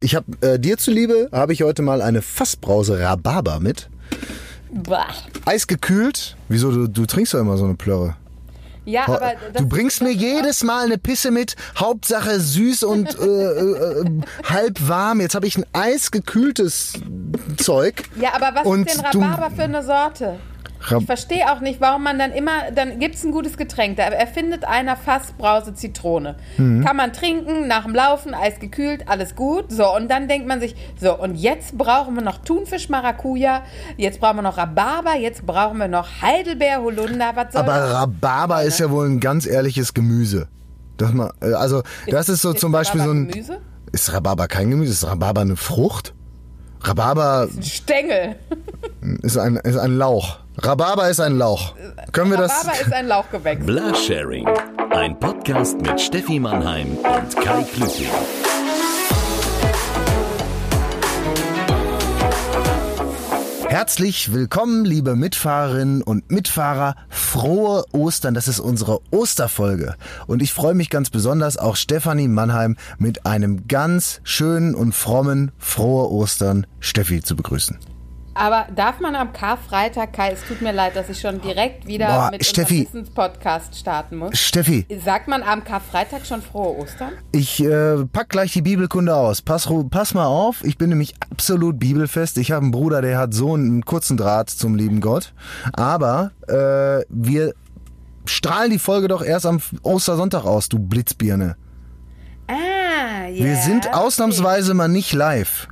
Ich habe äh, dir zuliebe, habe ich heute mal eine Fassbrause Rhabarber mit. Bah. Eisgekühlt. Wieso, du, du trinkst doch immer so eine Plörre. Ja, aber du bringst mir jedes Mal eine Pisse mit, Hauptsache süß und äh, äh, äh, halb warm. Jetzt habe ich ein eisgekühltes Zeug. Ja, aber was ist denn Rhabarber für eine Sorte? Ich verstehe auch nicht, warum man dann immer, dann gibt's ein gutes Getränk, da erfindet einer Fassbrause Zitrone. Mhm. Kann man trinken, nach dem Laufen, eisgekühlt, alles gut. So, und dann denkt man sich, so, und jetzt brauchen wir noch Thunfisch Maracuja, jetzt brauchen wir noch Rhabarber, jetzt brauchen wir noch Heidelbeer, Holunder, was soll Aber das? Rhabarber ist ja wohl ein ganz ehrliches Gemüse. Das mal, äh, also das ist so zum Beispiel so ein. Gemüse? Ist Rhabarber kein Gemüse? Ist Rhabarber eine Frucht? Rhabarber Stängel. ist ein, ist ein Lauch. Rhabarber ist ein Lauch. Können wir das? Rhabarber ist ein Lauchgewächs. Blasharing. Ein Podcast mit Steffi Mannheim und Kai Klüting. Herzlich willkommen, liebe Mitfahrerinnen und Mitfahrer. Frohe Ostern, das ist unsere Osterfolge. Und ich freue mich ganz besonders, auch Stefanie Mannheim mit einem ganz schönen und frommen Frohe Ostern Steffi zu begrüßen. Aber darf man am Karfreitag, Kai, es tut mir leid, dass ich schon direkt wieder Boah, mit Steffi. unserem Wissenspodcast starten muss. Steffi, Sagt man am Karfreitag schon frohe Ostern? ich äh, pack gleich die Bibelkunde aus. Pass, pass mal auf, ich bin nämlich absolut bibelfest. Ich habe einen Bruder, der hat so einen kurzen Draht zum lieben Gott. Aber äh, wir strahlen die Folge doch erst am Ostersonntag aus, du Blitzbirne. Ah, ja. Wir sind ausnahmsweise mal nicht live.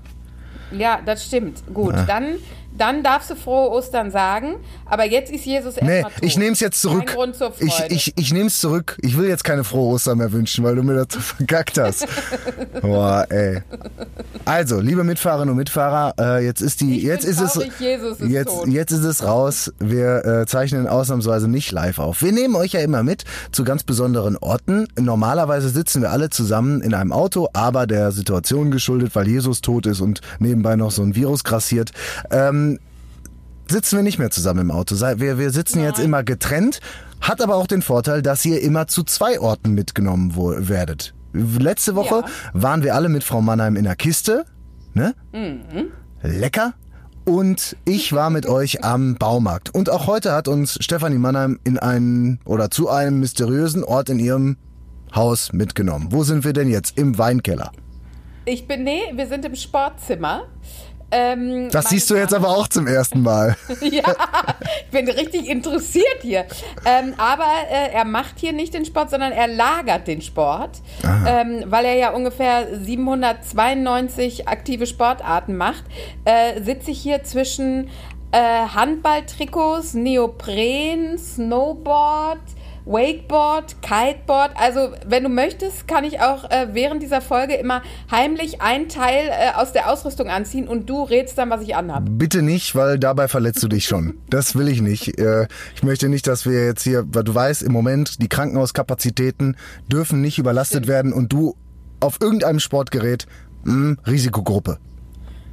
Ja, das stimmt. Gut, dann, dann darfst du frohe Ostern sagen. Aber jetzt ist Jesus Nee, erstmal tot. ich nehme es jetzt zurück. Kein Grund zur Ich, Freude. ich, ich nehme es zurück. Ich will jetzt keine frohe Ostern mehr wünschen, weil du mir das so verkackt hast. Boah, ey. Also, liebe Mitfahrerinnen und Mitfahrer, äh, jetzt ist die, Ich jetzt ist es, traurig, Jesus ist jetzt, tot. jetzt ist es raus. Wir äh, zeichnen ausnahmsweise nicht live auf. Wir nehmen euch ja immer mit zu ganz besonderen Orten. Normalerweise sitzen wir alle zusammen in einem Auto, aber der Situation geschuldet, weil Jesus tot ist und nebenbei noch so ein Virus grassiert. Ähm, sitzen wir nicht mehr zusammen im Auto. Wir, wir sitzen jetzt immer getrennt, hat aber auch den Vorteil, dass ihr immer zu zwei Orten mitgenommen werdet. Letzte Woche Ja. waren wir alle mit Frau Mannheim in der Kiste. Ne? Lecker. Und ich war mit euch am Baumarkt. Und auch heute hat uns Stefanie Mannheim in einen oder zu einem mysteriösen Ort in ihrem Haus mitgenommen. Wo sind wir denn jetzt? Im Weinkeller. Ich bin, nee, wir sind im Sportzimmer. Ähm, Das siehst du jetzt aber auch zum ersten Mal. Ja, ich bin richtig interessiert hier. Ähm, aber äh, er macht hier nicht den Sport, sondern er lagert den Sport, ähm, weil er ja ungefähr 792 aktive Sportarten macht. Äh, sitze ich hier zwischen äh, Handballtrikots, Neopren, Snowboard. Wakeboard, Kiteboard. Also, wenn du möchtest, kann ich auch äh, während dieser Folge immer heimlich ein Teil äh, aus der Ausrüstung anziehen und du rätst dann, was ich anhabe. Bitte nicht, weil dabei verletzt du dich schon. Das will ich nicht. Äh, Ich möchte nicht, dass wir jetzt hier, weil du weißt, im Moment die Krankenhauskapazitäten dürfen nicht überlastet werden und du auf irgendeinem Sportgerät, mh, Risikogruppe.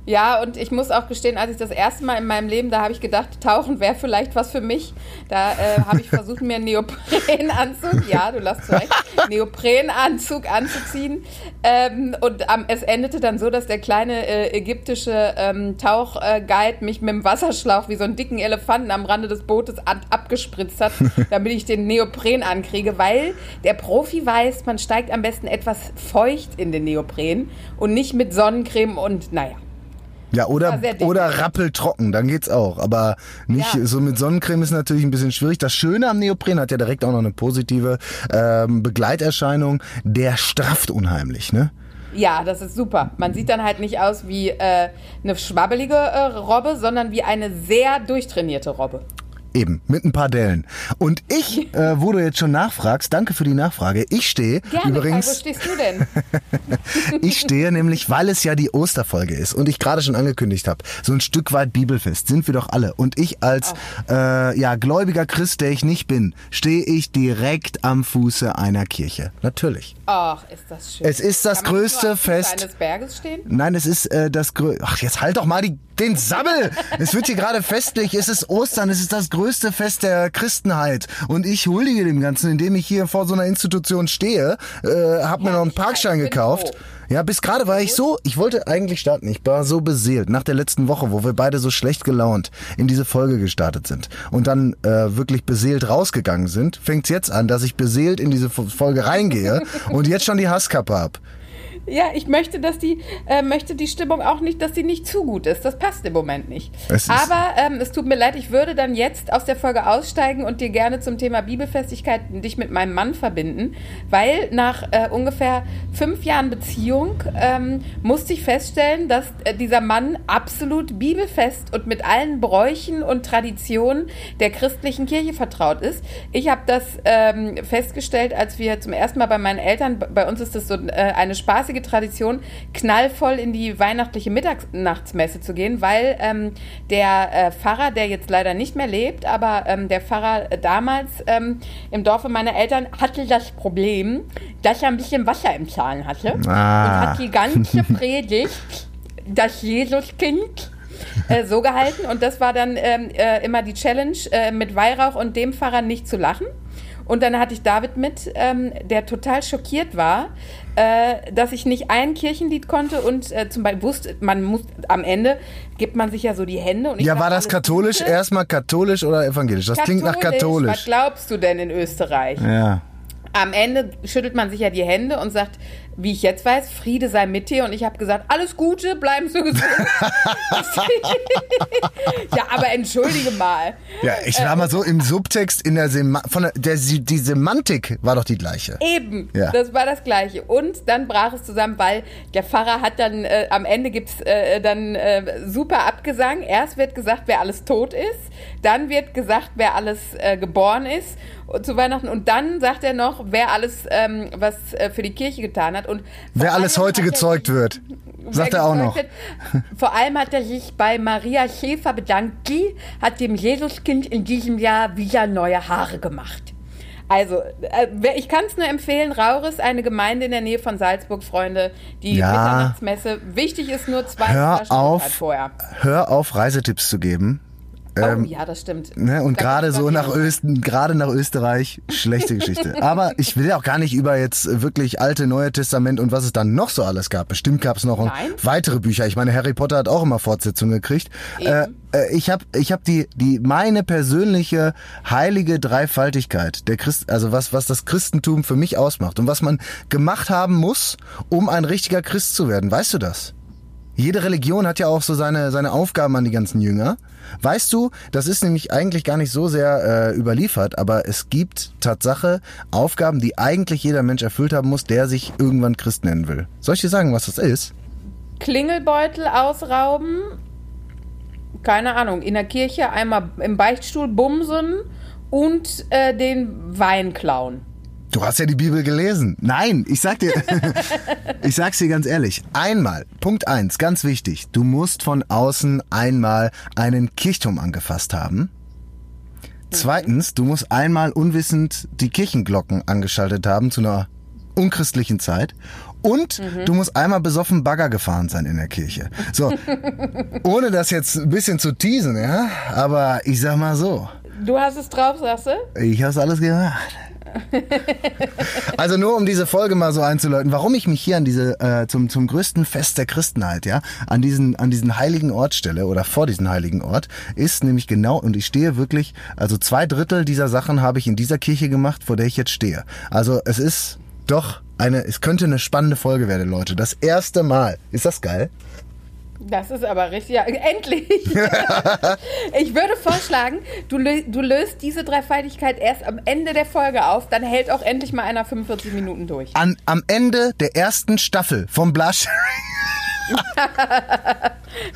Ja, und ich muss auch gestehen, als ich das erste Mal in meinem Leben, da habe ich gedacht, Tauchen wäre vielleicht was für mich. Da äh, habe ich versucht, mir einen Neoprenanzug, ja, du lachst recht, Neoprenanzug anzuziehen. Ähm, und am, es endete dann so, dass der kleine äh, ägyptische ähm, Tauchguide mich mit dem Wasserschlauch wie so einen dicken Elefanten am Rande des Bootes ab, abgespritzt hat, damit ich den Neopren ankriege, weil der Profi weiß, man steigt am besten etwas feucht in den Neopren und nicht mit Sonnencreme und naja. Ja, oder, dick. oder rappeltrocken, dann geht's auch. Aber nicht Ja. so mit Sonnencreme ist natürlich ein bisschen schwierig. Das Schöne am Neopren hat ja direkt auch noch eine positive ähm, Begleiterscheinung. Der strafft unheimlich, ne? Ja, das ist super. Man sieht dann halt nicht aus wie äh, eine schwabbelige äh, Robbe, sondern wie eine sehr durchtrainierte Robbe. Eben, mit ein paar Dellen. Und ich, äh, wo du jetzt schon nachfragst, danke für die Nachfrage. Ich stehe Gerne, übrigens. Kai, wo stehst du denn? Ich stehe nämlich, weil es ja die Osterfolge ist und ich gerade schon angekündigt habe, so ein Stück weit Bibelfest sind wir doch alle. Und ich als äh, ja gläubiger Christ, der ich nicht bin, stehe ich direkt am Fuße einer Kirche. Natürlich. Ach, ist das schön. Es ist das Kann man größte nur am Fest. eines Berges stehen? Nein, es ist äh, das größte. Ach, jetzt halt doch mal die, den Sabbel! Es wird hier gerade festlich. Es ist Ostern. Es ist das größte Fest der Christenheit und ich huldige dem Ganzen, indem ich hier vor so einer Institution stehe, äh, hab mir noch einen Parkschein gekauft. Ja, bis gerade war ich so, ich wollte eigentlich starten. Ich war so beseelt nach der letzten Woche, wo wir beide so schlecht gelaunt in diese Folge gestartet sind und dann äh, wirklich beseelt rausgegangen sind, fängt's jetzt an, dass ich beseelt in diese Folge reingehe und jetzt schon die Hasskappe hab. Ja, ich möchte, dass die, äh, möchte die Stimmung auch nicht, dass die nicht zu gut ist. Das passt im Moment nicht. Aber ähm, es tut mir leid, ich würde dann jetzt aus der Folge aussteigen und dir gerne zum Thema Bibelfestigkeit dich mit meinem Mann verbinden, weil nach äh, ungefähr fünf Jahren Beziehung ähm, musste ich feststellen, dass äh, dieser Mann absolut bibelfest und mit allen Bräuchen und Traditionen der christlichen Kirche vertraut ist. Ich habe das ähm, festgestellt, als wir zum ersten Mal bei meinen Eltern, bei uns ist das so äh, eine spaßige Tradition, knallvoll in die weihnachtliche Mitternachtsmesse zu gehen, weil ähm, der äh, Pfarrer, der jetzt leider nicht mehr lebt, aber ähm, der Pfarrer damals ähm, im Dorfe meiner Eltern hatte das Problem, dass er ein bisschen Wasser im Zahn hatte und Ah. hat die ganze Predigt das Jesuskind äh, so gehalten und das war dann ähm, äh, immer die Challenge, äh, mit Weihrauch und dem Pfarrer nicht zu lachen. Und dann hatte ich David mit, ähm, der total schockiert war, äh, dass ich nicht ein Kirchenlied konnte und äh, zum Beispiel wusste, man muss am Ende gibt man sich ja so die Hände und Ja, war das katholisch? Gute. Erstmal katholisch oder evangelisch? Das klingt nach Was katholisch. glaubst du denn in Österreich? Ja. Am Ende schüttelt man sich ja die Hände und sagt, wie ich jetzt weiß, Friede sei mit dir. Und ich habe gesagt, alles Gute, bleiben Sie gesund. ja, aber entschuldige mal. Ja, ich war mal so im Subtext in der, Sema von der, der die Semantik war doch die gleiche. Eben, Ja. das war das Gleiche. Und dann brach es zusammen, weil der Pfarrer hat dann, äh, am Ende gibt's äh, dann äh, super Abgesang. Erst wird gesagt, wer alles tot ist. Dann wird gesagt, wer alles äh, geboren ist zu Weihnachten. Und dann sagt er noch, wer alles ähm, was äh, für die Kirche getan hat. Und vor Wer alles heute hat gezeugt sich- wird, sagt er auch noch. Wird, vor allem hat er sich bei Maria Schäfer bedankt. Die hat dem Jesuskind in diesem Jahr wieder neue Haare gemacht. Also, äh, ich kann es nur empfehlen, Rauris, eine Gemeinde in der Nähe von Salzburg, Freunde, die Ja. Mitternachts Wichtig ist nur zwei Hör Flaschen auf, vorher. hör auf, Reisetipps zu geben. Oh, ja, das stimmt. Ne, und gerade so nach Östen, gerade nach Österreich, schlechte Geschichte. Aber ich will auch gar nicht über jetzt wirklich alte, neue Testament und was es dann noch so alles gab. Bestimmt gab es noch weitere Bücher. Ich meine, Harry Potter hat auch immer Fortsetzungen gekriegt. Äh, äh, ich habe ich hab die, die, meine persönliche heilige Dreifaltigkeit, der Christ, also was, was das Christentum für mich ausmacht und was man gemacht haben muss, um ein richtiger Christ zu werden. Weißt du das? Jede Religion hat ja auch so seine, seine Aufgaben an die ganzen Jünger. Weißt du, das ist nämlich eigentlich gar nicht so sehr äh, überliefert, aber es gibt Tatsache Aufgaben, die eigentlich jeder Mensch erfüllt haben muss, der sich irgendwann Christ nennen will. Soll ich dir sagen, was das ist? Klingelbeutel ausrauben, keine Ahnung, in der Kirche einmal im Beichtstuhl bumsen und äh, den Wein klauen. Du hast ja die Bibel gelesen. Nein, ich sag dir, ich sag's dir ganz ehrlich. Einmal, Punkt eins, ganz wichtig. Du musst von außen einmal einen Kirchturm angefasst haben. Zweitens, du musst einmal unwissend die Kirchenglocken angeschaltet haben zu einer unchristlichen Zeit. Und du musst einmal besoffen Bagger gefahren sein in der Kirche. So, ohne das jetzt ein bisschen zu teasen, ja, aber ich sag mal so. Du hast es drauf, sagst du? Ich hab's alles gemacht. Also nur um diese Folge mal so einzuläuten, warum ich mich hier an diese äh, zum zum größten Fest der Christenheit, ja, an diesen an diesen heiligen Ort stelle oder vor diesen heiligen Ort, ist nämlich genau und ich stehe wirklich, also zwei Drittel dieser Sachen habe ich in dieser Kirche gemacht, vor der ich jetzt stehe. Also es ist doch eine, es könnte eine spannende Folge werden, Leute. Das erste Mal. Ist das geil? Das ist aber richtig. Ja, endlich. ich würde vorschlagen, du, lö du löst diese Dreifaltigkeit erst am Ende der Folge auf, dann hält auch endlich mal einer 45 Minuten durch. An, am Ende der ersten Staffel vom Blush.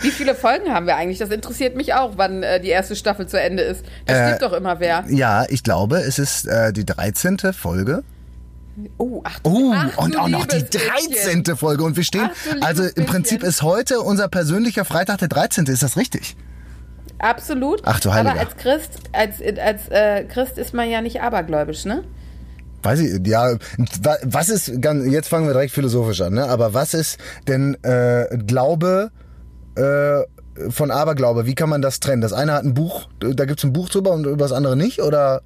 Wie viele Folgen haben wir eigentlich? Das interessiert mich auch, wann äh, die erste Staffel zu Ende ist. Da Äh, steht doch immer wer. Ja, ich glaube, es ist äh, die 13. Folge. Oh, ach, Oh, ach, und auch noch die liebes Bisschen. 13. Folge. Und wir stehen, Ach, also im Prinzip Bisschen. ist heute unser persönlicher Freitag der 13. Ist das richtig? Absolut. Ach, du Heiliger. Aber als Christ, als, als äh, Christ ist man ja nicht abergläubisch, ne? Weiß ich, ja, wa- was ist, jetzt fangen wir direkt philosophisch an, ne? Aber was ist denn äh, Glaube äh, von Aberglaube, wie kann man das trennen? Das eine hat ein Buch, da gibt's ein Buch drüber und über das andere nicht, oder?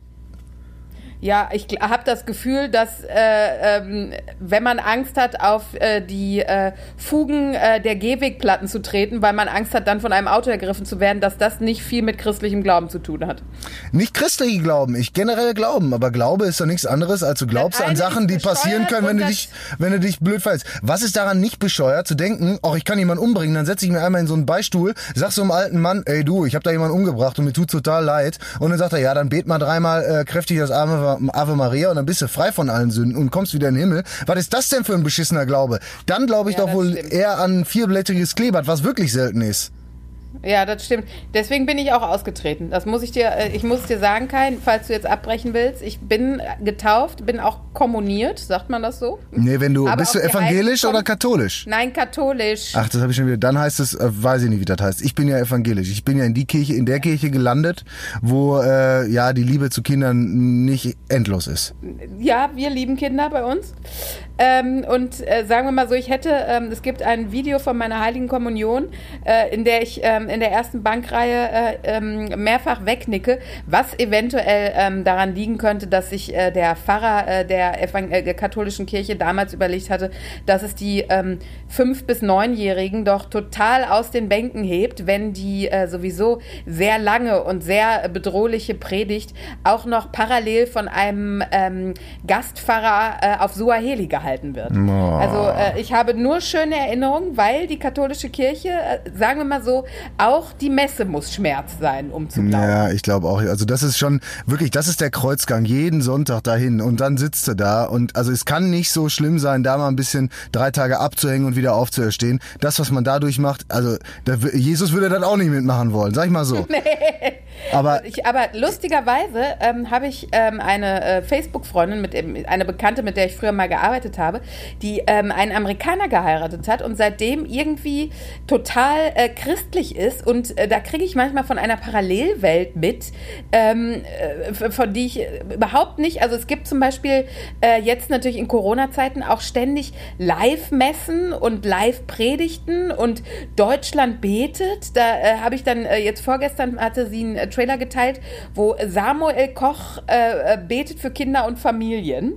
Ja, ich habe das Gefühl, dass äh, ähm, wenn man Angst hat, auf äh, die äh, Fugen äh, der Gehwegplatten zu treten, weil man Angst hat, dann von einem Auto ergriffen zu werden, dass das nicht viel mit christlichem Glauben zu tun hat. Nicht christliche Glauben, ich generell Glauben, aber Glaube ist doch nichts anderes, als du glaubst an Sachen, die passieren können, wenn du dich, wenn du dich blöd verhältst. Was ist daran nicht bescheuert, zu denken, ach, ich kann jemanden umbringen, dann setze ich mir einmal in so einen Beistuhl, sag so einem alten Mann, ey du, ich habe da jemanden umgebracht und mir tut's total leid. Und dann sagt er, ja, dann bet mal dreimal äh, kräftig das Ave, Ave Maria und dann bist du frei von allen Sünden und kommst wieder in den Himmel. Was ist das denn für ein beschissener Glaube? Dann glaube ich Ja, doch wohl stimmt. eher an vierblättriges Kleeblatt, was wirklich selten ist. Ja, das stimmt. Deswegen bin ich auch ausgetreten. Das muss ich dir, äh, ich muss dir sagen, Kai, falls du jetzt abbrechen willst. Ich bin getauft, bin auch kommuniert, sagt man das so? Nee, wenn du, Aber bist du evangelisch oder katholisch? Nein, katholisch. Ach, das habe ich schon wieder. Dann heißt es, äh, weiß ich nicht, wie das heißt. Ich bin ja evangelisch. Ich bin ja in die Kirche, in der Kirche gelandet, wo äh, ja die Liebe zu Kindern nicht endlos ist. Ja, wir lieben Kinder bei uns. Ähm, und äh, sagen wir mal so, ich hätte, ähm, es gibt ein Video von meiner Heiligen Kommunion, äh, in der ich ähm, in der ersten Bankreihe äh, ähm, mehrfach wegnicke, was eventuell ähm, daran liegen könnte, dass sich äh, der Pfarrer äh, der, äh, der katholischen Kirche damals überlegt hatte, dass es die ähm, fünf- bis neunjährigen doch total aus den Bänken hebt, wenn die sowieso sehr lange und sehr bedrohliche Predigt auch noch parallel von einem Gastpfarrer auf Suaheli gehalten wird. Oh. Also äh, ich habe nur schöne Erinnerungen, weil die katholische Kirche, äh, sagen wir mal so, auch die Messe muss Schmerz sein, um zu glauben. Ja, ich glaube auch. Also das ist schon wirklich, das ist der Kreuzgang jeden Sonntag dahin und dann sitzt du da und also es kann nicht so schlimm sein, da mal ein bisschen drei Tage abzuhängen und wieder aufzuerstehen. Das, was man dadurch macht, also da, Jesus würde das auch nicht mitmachen wollen, sag ich mal so. Aber Ich, aber lustigerweise ähm, habe ich ähm, eine äh, Facebook-Freundin, mit dem, eine Bekannte, mit der ich früher mal gearbeitet habe, die ähm, einen Amerikaner geheiratet hat und seitdem irgendwie total äh, christlich ist. Und äh, da kriege ich manchmal von einer Parallelwelt mit, ähm, äh, von die ich äh, überhaupt nicht. Also es gibt zum Beispiel äh, jetzt natürlich in Corona-Zeiten auch ständig Live-Messen und Live-Predigten und Deutschland betet. Da äh, habe ich dann jetzt vorgestern hatte sie einen Trailer geteilt, wo Samuel Koch betet für Kinder und Familien.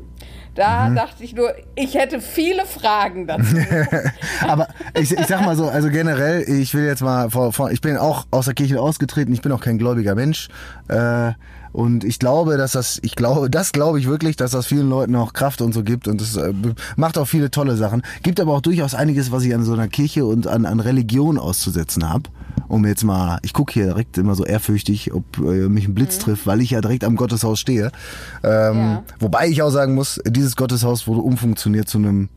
Da dachte ich nur, ich hätte viele Fragen dazu. Aber ich, ich sag mal so, also generell, ich will jetzt mal vor, vor ich bin auch aus der Kirche ausgetreten, ich bin auch kein gläubiger Mensch. Äh, und ich glaube, dass das, ich glaube, das glaube ich wirklich, dass das vielen Leuten auch Kraft und so gibt und das äh, macht auch viele tolle Sachen. Gibt aber auch durchaus einiges, was ich an so einer Kirche und an, an Religion auszusetzen habe. Um jetzt mal, ich gucke hier direkt immer so ehrfürchtig, ob äh, mich ein Blitz trifft, weil ich ja direkt am Gotteshaus stehe. Ähm, Ja. Wobei ich auch sagen muss, dieses Gotteshaus wurde umfunktioniert zu einem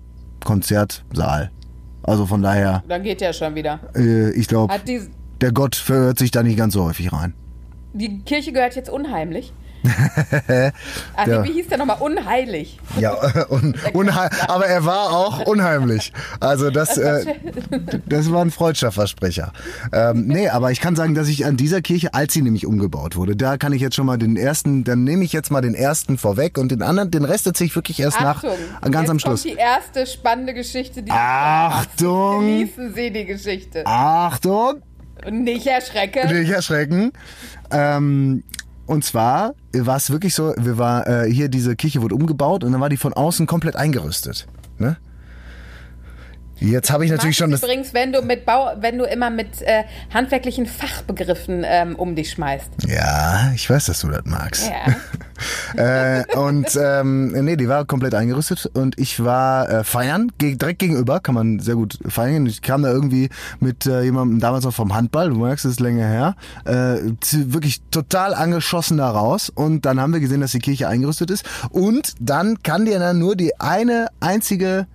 Konzertsaal. Also von daher, Dann geht ja schon wieder. äh, ich glaube, der Gott verirrt sich da nicht ganz so häufig rein. Die Kirche gehört jetzt unheimlich. Ach, Ja. nee, wie hieß der nochmal? Unheilig. Ja, und, unheim, aber er war auch unheimlich. Also das, äh, das war ein freudscher Versprecher. Ähm, nee, aber ich kann sagen, dass ich an dieser Kirche, als sie nämlich umgebaut wurde, da kann ich jetzt schon mal den ersten, dann nehme ich jetzt mal den ersten vorweg und den anderen, den Rest erzähle ich wirklich erst Achtung, nach, ganz am Schluss. kommt die erste spannende Geschichte, die Achtung! Genießen Sie die Geschichte. Achtung! Nicht erschrecken. Nicht erschrecken. Ähm, und zwar war es wirklich so, wir war äh, hier diese Kirche wurde umgebaut und dann war die von außen komplett eingerüstet. Jetzt habe ich natürlich schon das. übrigens, wenn du mit Bau, wenn du immer mit äh, handwerklichen Fachbegriffen ähm, um dich schmeißt. Ja, ich weiß, dass du das magst. Ja. äh, und ähm, nee, die war komplett eingerüstet und ich war äh, feiern, ge direkt gegenüber, kann man sehr gut feiern. Ich kam da irgendwie mit äh, jemandem damals noch vom Handball, du merkst, es ist länger her, äh, wirklich total angeschossen da raus und dann haben wir gesehen, dass die Kirche eingerüstet ist und dann kann dir dann nur die eine einzige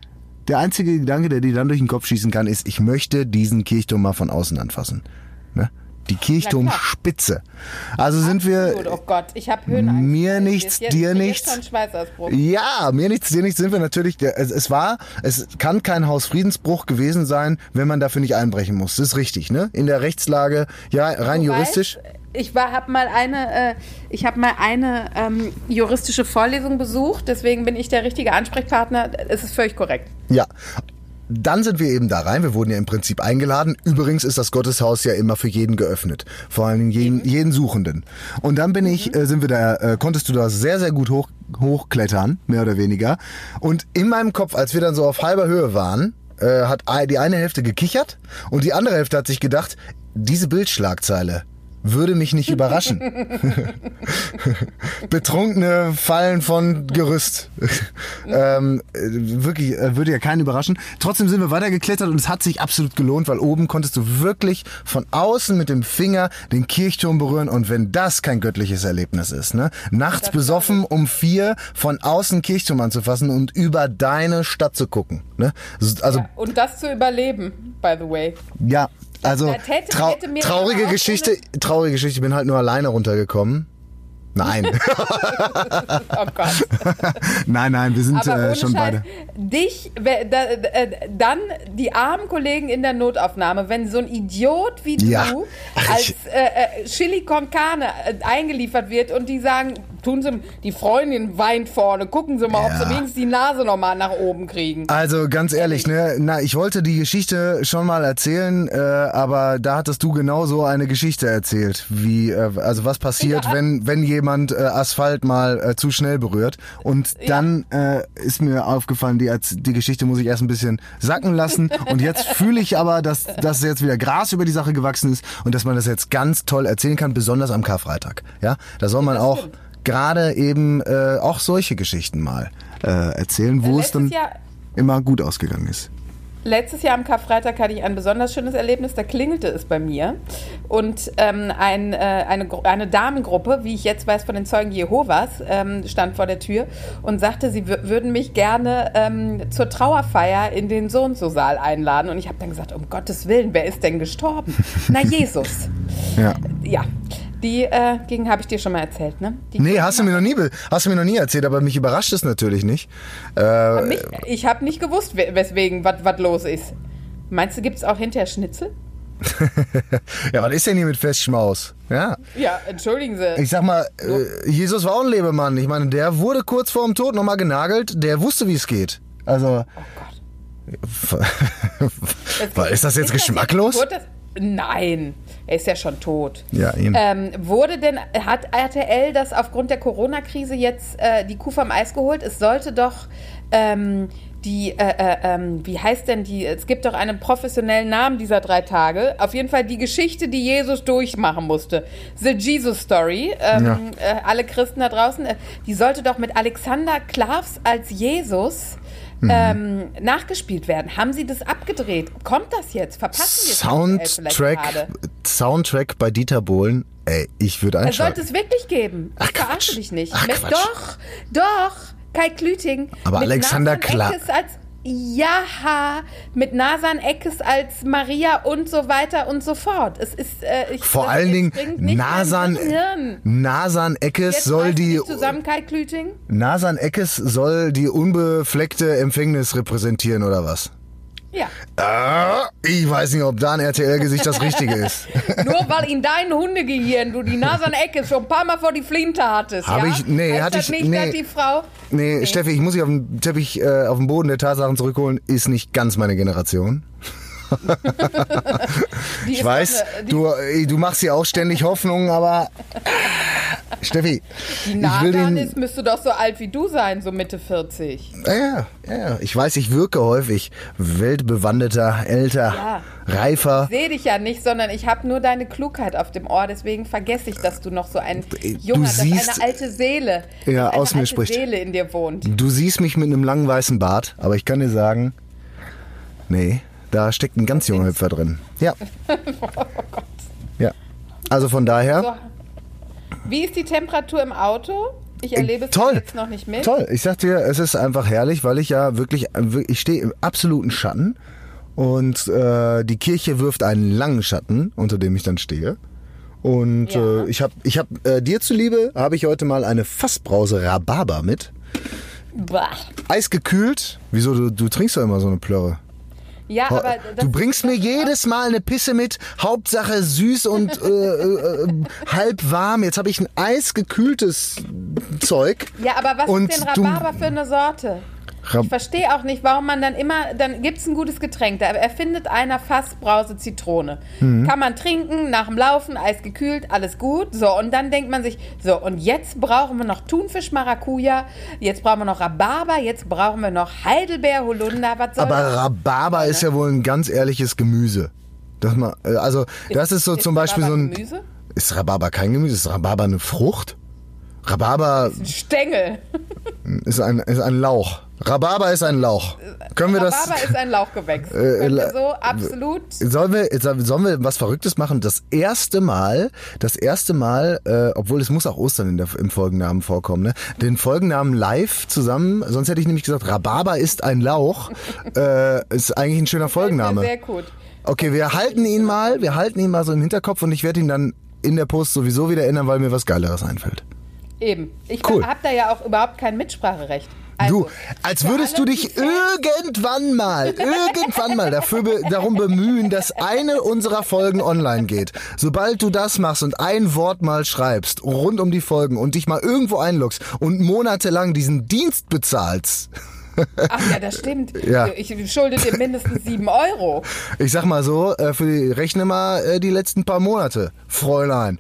der einzige Gedanke, der dir dann durch den Kopf schießen kann, ist, ich möchte diesen Kirchturm mal von außen anfassen. Ne? Die Kirchturmspitze. Also sind wir, Gut, oh Gott, ich habe Höhenangst. Mir nichts, jetzt, dir nichts. Ja, mir nichts, dir nichts sind wir natürlich. Es, es war, es kann kein Hausfriedensbruch gewesen sein, wenn man dafür nicht einbrechen muss. Das ist richtig, ne? In der Rechtslage, ja, rein Du juristisch. Weißt, ich war, habe mal eine, äh, ich habe mal eine ähm, juristische Vorlesung besucht, deswegen bin ich der richtige Ansprechpartner. Es ist völlig korrekt. Ja. dann sind wir eben da rein. Wir wurden ja im Prinzip eingeladen. Übrigens ist das Gotteshaus ja immer für jeden geöffnet. Vor allem jeden, jeden Suchenden. Und dann bin ich, äh, sind wir da, äh, konntest du da sehr, sehr gut hoch, hochklettern, mehr oder weniger. Und in meinem Kopf, als wir dann so auf halber Höhe waren, äh, hat die eine Hälfte gekichert und die andere Hälfte hat sich gedacht, diese Bildschlagzeile würde mich nicht überraschen. Betrunkene fallen von Gerüst. ähm, äh, wirklich, äh, würde ja keinen überraschen. Trotzdem sind wir weitergeklettert und es hat sich absolut gelohnt, weil oben konntest du wirklich von außen mit dem Finger den Kirchturm berühren und wenn das kein göttliches Erlebnis ist, ne? Nachts besoffen um vier von außen Kirchturm anzufassen und über deine Stadt zu gucken, ne? Also, Ja, und das zu überleben, by the way. ja, also Da täte- trau mir traurige Geschichte, traurige Geschichte, ich bin halt nur alleine runtergekommen. Nein, Oh Gott. nein, nein, wir sind äh, schon Scheiß, beide. dich, da, äh, dann die armen Kollegen in der Notaufnahme, wenn so ein Idiot wie Ja. du als äh, äh, Chili con Carne äh, eingeliefert wird und die sagen, tun Sie, die Freundin weint vorne, gucken Sie mal, ob Ja. Sie wenigstens die Nase nochmal nach oben kriegen. Also ganz ehrlich, ne, na, ich wollte die Geschichte schon mal erzählen, äh, aber da hattest du genau so eine Geschichte erzählt, wie also was passiert, Ja. wenn wenn jemand äh, Asphalt mal äh, zu schnell berührt und dann äh, ist mir aufgefallen, die die Geschichte muss ich erst ein bisschen sacken lassen und jetzt fühle ich aber, dass dass jetzt wieder Gras über die Sache gewachsen ist und dass man das jetzt ganz toll erzählen kann, besonders am Karfreitag. Ja, da soll man auch gerade eben äh, auch solche Geschichten mal äh, erzählen, wo es Letztes dann Jahr, immer gut ausgegangen ist. Letztes Jahr am Karfreitag hatte ich ein besonders schönes Erlebnis. Da klingelte es bei mir. Und ähm, ein, äh, eine, eine Damengruppe, wie ich jetzt weiß von den Zeugen Jehovas, ähm, stand vor der Tür und sagte, sie wür- würden mich gerne ähm, zur Trauerfeier in den so und so Saal einladen. Und ich habe dann gesagt, um Gottes Willen, wer ist denn gestorben? Na, Jesus. Ja. Ja, die äh, gegen habe ich dir schon mal erzählt, ne? Die Nee, hast du mir noch nie, hast du mir noch nie erzählt, aber mich überrascht es natürlich nicht. Äh, mich, ich habe nicht gewusst, we- weswegen, was los ist. Meinst du, gibt es auch hinterher Schnitzel? ja, was ist denn hier mit Festschmaus? Ja. Ja, entschuldigen Sie. Ich sag mal, äh, Jesus war auch ein Lebemann. Ich meine, der wurde kurz vor dem Tod nochmal genagelt. Der wusste, wie es geht. Also, Oh Gott. Ist das jetzt geschmacklos? Wurde das, nein, er ist ja schon tot. Ja, eben. Ähm, wurde denn, hat RTL das aufgrund der Corona-Krise jetzt äh, die Kuh vom Eis geholt? Es sollte doch ähm, die, äh, äh, ähm, wie heißt denn die, es gibt doch einen professionellen Namen dieser drei Tage. Auf jeden Fall die Geschichte, die Jesus durchmachen musste. The Jesus Story. Ähm, Ja. äh, alle Christen da draußen, äh, die sollte doch mit Alexander Klavs als Jesus Mhm. ähm, nachgespielt werden. Haben Sie das abgedreht? Kommt das jetzt? Verpassen wir Soundtrack, gerade? Soundtrack bei Dieter Bohlen. Ey, ich würde Es sollte einschalten. es wirklich geben. Ach, Ich verarsche dich nicht. Ach, doch, doch, Kai Klüting. Aber Alexander Nathan Kla- Eckes als ja, mit Nasan Eckes als Maria und so weiter und so fort. Es ist äh, ich, Vor allen Dingen Nasan. Nasan Eckes Jetzt soll die zusammen, Kai Klüting? Nasan Eckes soll die unbefleckte Empfängnis repräsentieren oder was? Ja. Ah, ich weiß nicht, ob da ein RTL-Gesicht das Richtige ist. Nur weil in deinem Hundegehirn du die Nasan Eckes schon ein paar Mal vor die Flinte hattest. Hab ja? ich- nee, heißt hatte ich- nicht, nee. die Frau. Nee, Steffi, ich muss dich auf den Teppich, äh, auf den Boden der Tatsachen zurückholen, ist nicht ganz meine Generation. Ich weiß, du, äh, du machst ja auch ständig Hoffnung, aber Steffi, die ich will Nasan den, ist, müsste doch so alt wie du sein, so Mitte 40. ja, ja, ich weiß, ich wirke häufig weltbewandeter, älter, Ja. reifer. Ich sehe dich ja nicht, sondern ich habe nur deine Klugheit auf dem Ohr. Deswegen vergesse ich, dass du noch so ein junger, dass eine alte Seele, Ja, eine aus mir spricht. Seele in dir wohnt. Du siehst mich mit einem langen weißen Bart, aber ich kann dir sagen, nee, da steckt ein ganz junger Hüpfer drin. Ja. Ja. Also von daher. So. Wie ist die Temperatur im Auto? Ich erlebe es Äh, toll. jetzt noch nicht mit. Toll, ich sag dir, es ist einfach herrlich, weil ich ja wirklich, ich stehe im absoluten Schatten und äh, die Kirche wirft einen langen Schatten, unter dem ich dann stehe. Und Ja. äh, ich habe, ich hab, äh, dir zuliebe, habe ich heute mal eine Fassbrause Rhabarber mit. Bah. Eisgekühlt. Wieso, du, du trinkst doch immer so eine Plörre. Ja, aber du bringst mir jedes Mal eine Pisse mit, Hauptsache süß und äh, äh, äh, halb warm. Jetzt habe ich ein eisgekühltes Zeug. Ja, aber was ist denn Rhabarber für eine Sorte? Ich verstehe auch nicht, warum man dann immer, dann gibt es ein gutes Getränk. Da erfindet einer Fassbrause Zitrone. Mhm. Kann man trinken, nach dem Laufen, eisgekühlt, alles gut. So, und dann denkt man sich, so, und jetzt brauchen wir noch Thunfisch Maracuja, jetzt brauchen wir noch Rhabarber, jetzt brauchen wir noch Heidelbeer, Holunder, was soll Aber das? Rhabarber ist ja wohl ein ganz ehrliches Gemüse. Das mal, äh, also das ist so zum Beispiel so ein. Gemüse? Ist Rhabarber kein Gemüse? Ist Rhabarber eine Frucht? Rhabarber Ein Stängel. ist ein, ist ein Lauch. Rhabarber ist ein Lauch. Können wir das? Rhabarber ist ein Lauchgewächs. Äh, Können wir la- so absolut. Sollen wir, sollen wir was Verrücktes machen? Das erste Mal, das erste Mal, äh, obwohl es muss auch Ostern in der, im Folgennamen vorkommen, ne? Den Folgennamen live zusammen, sonst hätte ich nämlich gesagt, Rhabarber ist ein Lauch, äh, ist eigentlich ein schöner Folgenname. Sehr gut. Okay, wir halten ihn mal, wir halten ihn mal so im Hinterkopf und ich werde ihn dann in der Post sowieso wieder ändern, weil mir was Geileres einfällt. Eben. Ich Cool. habe da ja auch überhaupt kein Mitspracherecht. Also, Du, als für würdest du dich irgendwann mal, irgendwann mal dafür be darum bemühen, dass eine unserer Folgen online geht. Sobald du das machst und ein Wort mal schreibst rund um die Folgen und dich mal irgendwo einloggst und monatelang diesen Dienst bezahlst, Ach ja, das stimmt. Ja. Ich schulde dir mindestens sieben Euro. ich sag mal so, äh, für die, rechne mal äh, die letzten paar Monate, Fräulein.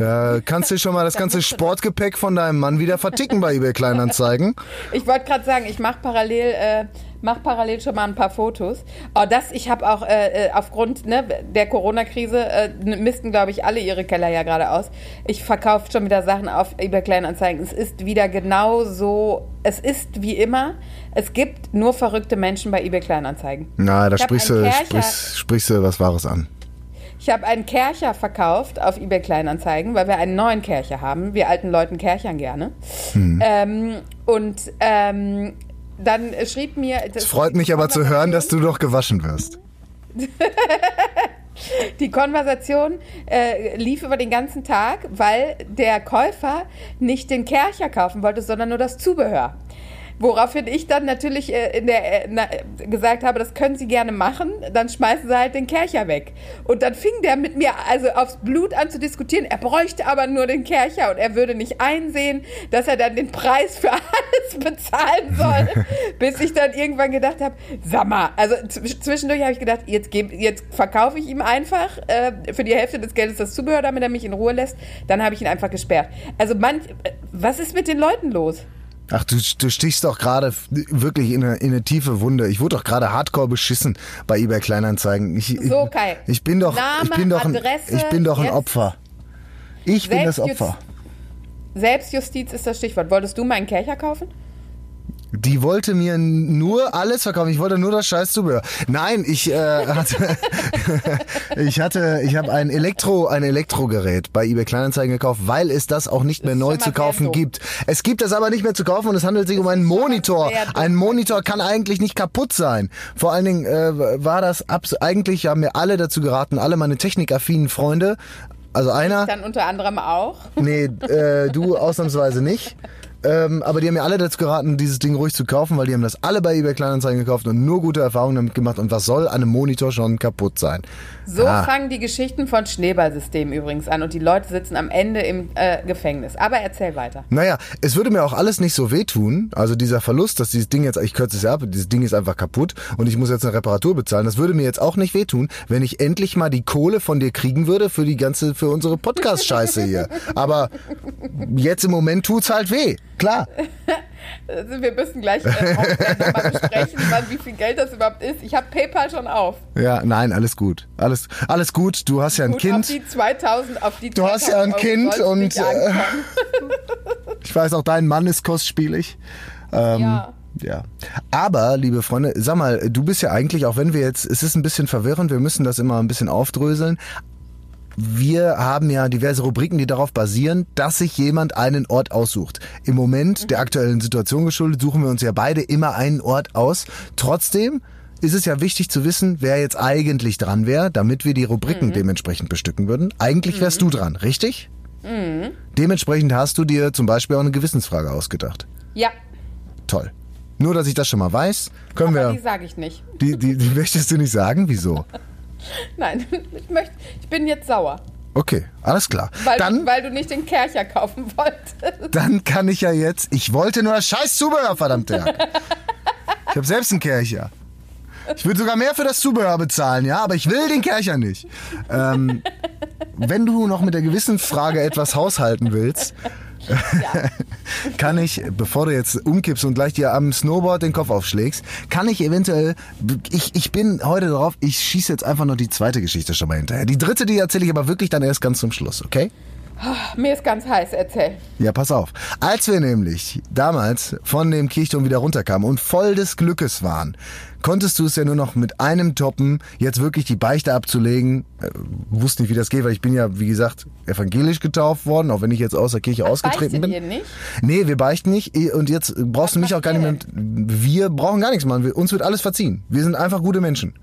Da kannst du schon mal das ganze Sportgepäck von deinem Mann wieder verticken bei eBay Kleinanzeigen. Ich wollte gerade sagen, ich mache parallel, äh, mach parallel schon mal ein paar Fotos. Oh, das, ich habe auch äh, äh, aufgrund ne, der Corona-Krise äh, missten, glaube ich, alle ihre Keller ja gerade aus. Ich verkaufe schon wieder Sachen auf eBay Kleinanzeigen. Es ist wieder genau so, es ist wie immer. Es gibt nur verrückte Menschen bei eBay Kleinanzeigen. Na, da sprichst du, sprichst, sprichst du was Wahres an. Ich habe einen Kercher verkauft auf eBay Kleinanzeigen, weil wir einen neuen Kercher haben. Wir alten Leuten kerchern gerne. Hm. Ähm, und ähm, dann schrieb mir. Es freut mich aber zu hören, dass du doch gewaschen wirst. Die Konversation äh, lief über den ganzen Tag, weil der Käufer nicht den Kercher kaufen wollte, sondern nur das Zubehör. Woraufhin ich dann natürlich äh, in der, äh, na, gesagt habe, das können Sie gerne machen, dann schmeißen Sie halt den Kercher weg. Und dann fing der mit mir also aufs Blut an zu diskutieren. Er bräuchte aber nur den Kercher und er würde nicht einsehen, dass er dann den Preis für alles bezahlen soll. Bis ich dann irgendwann gedacht habe, sag mal, also zw- zwischendurch habe ich gedacht, jetzt, geb, jetzt verkaufe ich ihm einfach äh, für die Hälfte des Geldes das Zubehör, damit er mich in Ruhe lässt. Dann habe ich ihn einfach gesperrt. Also manch, äh, was ist mit den Leuten los? Ach, du, du stichst doch gerade wirklich in eine, in eine tiefe Wunde. Ich wurde doch gerade hardcore beschissen bei eBay Kleinanzeigen. Ich, So, Kai. Ich, bin doch, Name, ich bin doch, ein, Adresse, ich bin doch ein. Opfer. Ich bin das Opfer. Selbstjustiz ist das Stichwort. Wolltest du meinen Kercher kaufen? Die wollte mir nur alles verkaufen. Ich wollte nur das scheiß Zubehör. Nein, ich äh, hatte, ich hatte, ich habe ein Elektro, ein Elektrogerät bei eBay Kleinanzeigen gekauft, weil es das auch nicht mehr neu zu kaufen dumm. gibt. Es gibt es aber nicht mehr zu kaufen und es handelt sich um einen Monitor. Ein Monitor kann eigentlich nicht kaputt sein. Vor allen Dingen äh, war das abs eigentlich haben mir alle dazu geraten, alle meine technikaffinen Freunde. Also einer, Dann unter anderem auch. Nee, äh, du ausnahmsweise nicht. Ähm, aber die haben mir alle dazu geraten, dieses Ding ruhig zu kaufen, weil die haben das alle bei eBay Kleinanzeigen gekauft und nur gute Erfahrungen damit gemacht. Und was soll an einem Monitor schon kaputt sein? So Ah. fangen die Geschichten von Schneeballsystemen übrigens an und die Leute sitzen am Ende im äh, Gefängnis. Aber erzähl weiter. Naja, es würde mir auch alles nicht so wehtun. Also dieser Verlust, dass dieses Ding jetzt, ich kürze es ja ab, dieses Ding ist einfach kaputt und ich muss jetzt eine Reparatur bezahlen. Das würde mir jetzt auch nicht wehtun, wenn ich endlich mal die Kohle von dir kriegen würde für die ganze, für unsere Podcast-Scheiße hier. Aber jetzt im Moment tut's halt weh. Klar. Also wir müssen gleich äh, nochmal besprechen, wann, wie viel Geld das überhaupt ist. Ich habe PayPal schon auf. Ja, nein, alles gut. Alles, alles gut. Du hast ja ein Gut, Kind. auf die 2000, auf die Du hast ja ein 2000 Euro Kind und äh, ich weiß auch, dein Mann ist kostspielig. Ähm, Ja. Ja. Aber, liebe Freunde, sag mal, du bist ja eigentlich, auch wenn wir jetzt, es ist ein bisschen verwirrend, wir müssen das immer ein bisschen aufdröseln. Wir haben ja diverse Rubriken, die darauf basieren, dass sich jemand einen Ort aussucht. Im Moment, der aktuellen Situation geschuldet, suchen wir uns ja beide immer einen Ort aus. Trotzdem ist es ja wichtig zu wissen, wer jetzt eigentlich dran wäre, damit wir die Rubriken dementsprechend bestücken würden. Eigentlich wärst du dran, richtig? Dementsprechend hast du dir zum Beispiel auch eine Gewissensfrage ausgedacht. Ja, Toll. Nur, dass ich das schon mal weiß, können aber die wir. sage ich nicht. Die, die, die möchtest du nicht sagen? Wieso? Nein, ich, möchte, ich bin jetzt sauer, Okay, alles klar. weil, Dann, weil du nicht den Kercher kaufen wolltest. dann kann ich ja jetzt. Ich wollte nur das scheiß Zubehör, verdammte Jacke. Ich habe selbst einen Kercher. Ich würde sogar mehr für das Zubehör bezahlen, ja, aber ich will den Kercher nicht. Ähm, wenn du noch mit der gewissen Frage etwas haushalten willst, kann ich, bevor du jetzt umkippst und gleich dir am Snowboard den Kopf aufschlägst, kann ich eventuell, ich, ich bin heute drauf, ich schieße jetzt einfach noch die zweite Geschichte schon mal hinterher. Die dritte, die erzähle ich aber wirklich dann erst ganz zum Schluss, okay? Mir ist ganz heiß, erzähl. Ja, pass auf. Als wir nämlich damals von dem Kirchturm wieder runterkamen und voll des Glückes waren, konntest du es ja nur noch mit einem toppen, jetzt wirklich die Beichte abzulegen. Äh, wusste nicht, wie das geht, weil ich bin ja, wie gesagt, evangelisch getauft worden, auch wenn ich jetzt aus der Kirche ausgetreten bin. Ihr nicht? Nee, wir beichten nicht. Und jetzt brauchst Was du mich auch gar nicht mehr. Wir brauchen gar nichts machen. Uns wird alles verziehen. Wir sind einfach gute Menschen.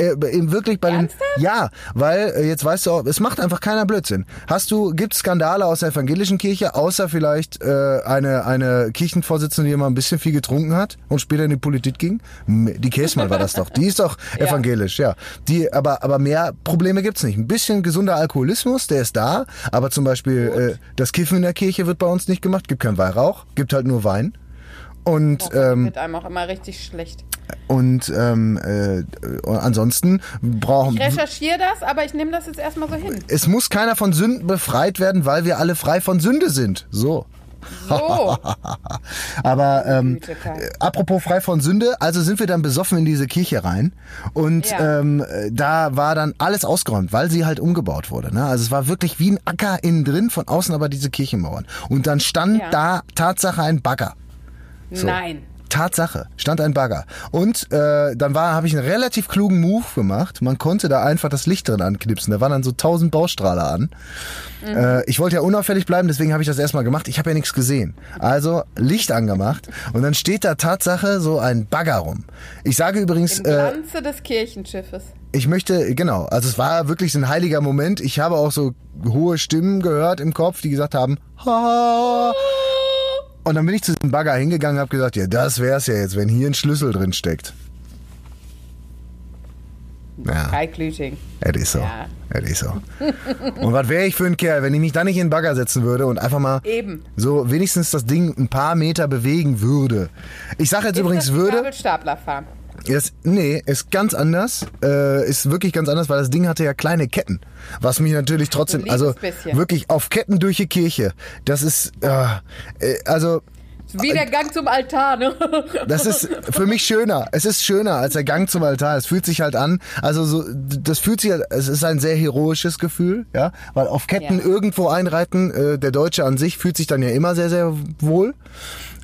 Äh, wirklich bei den. Ernsthaft? Ja, weil äh, jetzt weißt du auch, es macht einfach keiner Blödsinn. Hast du, gibt Skandale aus der evangelischen Kirche, außer vielleicht äh, eine eine Kirchenvorsitzende, die immer ein bisschen viel getrunken hat und später in die Politik ging? Die Käsmann war das doch. Die ist doch Ja. evangelisch, ja. Die, aber aber mehr Probleme gibt's nicht. Ein bisschen gesunder Alkoholismus, der ist da, aber zum Beispiel äh, das Kiffen in der Kirche wird bei uns nicht gemacht. Gibt kein Weihrauch, gibt halt nur Wein. Und ähm, Wird einem auch immer richtig schlecht. und ähm, äh, ansonsten brauchen Ich recherchiere das, aber ich nehme das jetzt erstmal so hin. es muss keiner von Sünden befreit werden, weil wir alle frei von Sünde sind. So. So. Aber ähm, äh, apropos frei von Sünde, also sind wir dann besoffen in diese Kirche rein und Ja. ähm, äh, da war dann alles ausgeräumt, weil sie halt umgebaut wurde. Ne? Also es war wirklich wie ein Acker innen drin, von außen aber diese Kirchenmauern. Und dann stand Ja. da Tatsache ein Bagger. So. Nein. Tatsache, stand ein Bagger. Und äh, dann war, habe ich einen relativ klugen Move gemacht. Man konnte da einfach das Licht drin anknipsen. Da waren dann so tausend Baustrahler an. Äh, ich wollte ja unauffällig bleiben, deswegen habe ich das erstmal gemacht. Ich habe ja nichts gesehen. Also Licht angemacht und dann steht da Tatsache so ein Bagger rum. Ich sage übrigens, Im äh, Glanze des Kirchenschiffes. ich möchte, genau, also es war wirklich so ein heiliger Moment. Ich habe auch so hohe Stimmen gehört im Kopf, die gesagt haben, ha. Und dann bin ich zu diesem Bagger hingegangen und habe gesagt, ja, das wär's ja jetzt, wenn hier ein Schlüssel drin steckt. Ja, Kai Klüting. es ist so. Ja. Es ist so. Und was wäre ich für ein Kerl, wenn ich mich da nicht in den Bagger setzen würde und einfach mal Eben. so wenigstens das Ding ein paar Meter bewegen würde. Ich sage jetzt übrigens ist das würde. Gabelstapler Ist, nee, ist ganz anders. Äh, ist wirklich ganz anders, weil das Ding hatte ja kleine Ketten. Was mich natürlich trotzdem, also bisschen. wirklich auf Ketten durch die Kirche. Das ist, äh, äh, also Wie der Gang zum Altar, ne? das ist für mich schöner. Es ist schöner als der Gang zum Altar. Es fühlt sich halt an. Also so, das fühlt sich, halt- es ist ein sehr heroisches Gefühl, ja, weil auf Ketten Ja. irgendwo einreiten. Äh, der Deutsche an sich fühlt sich dann ja immer sehr, sehr wohl.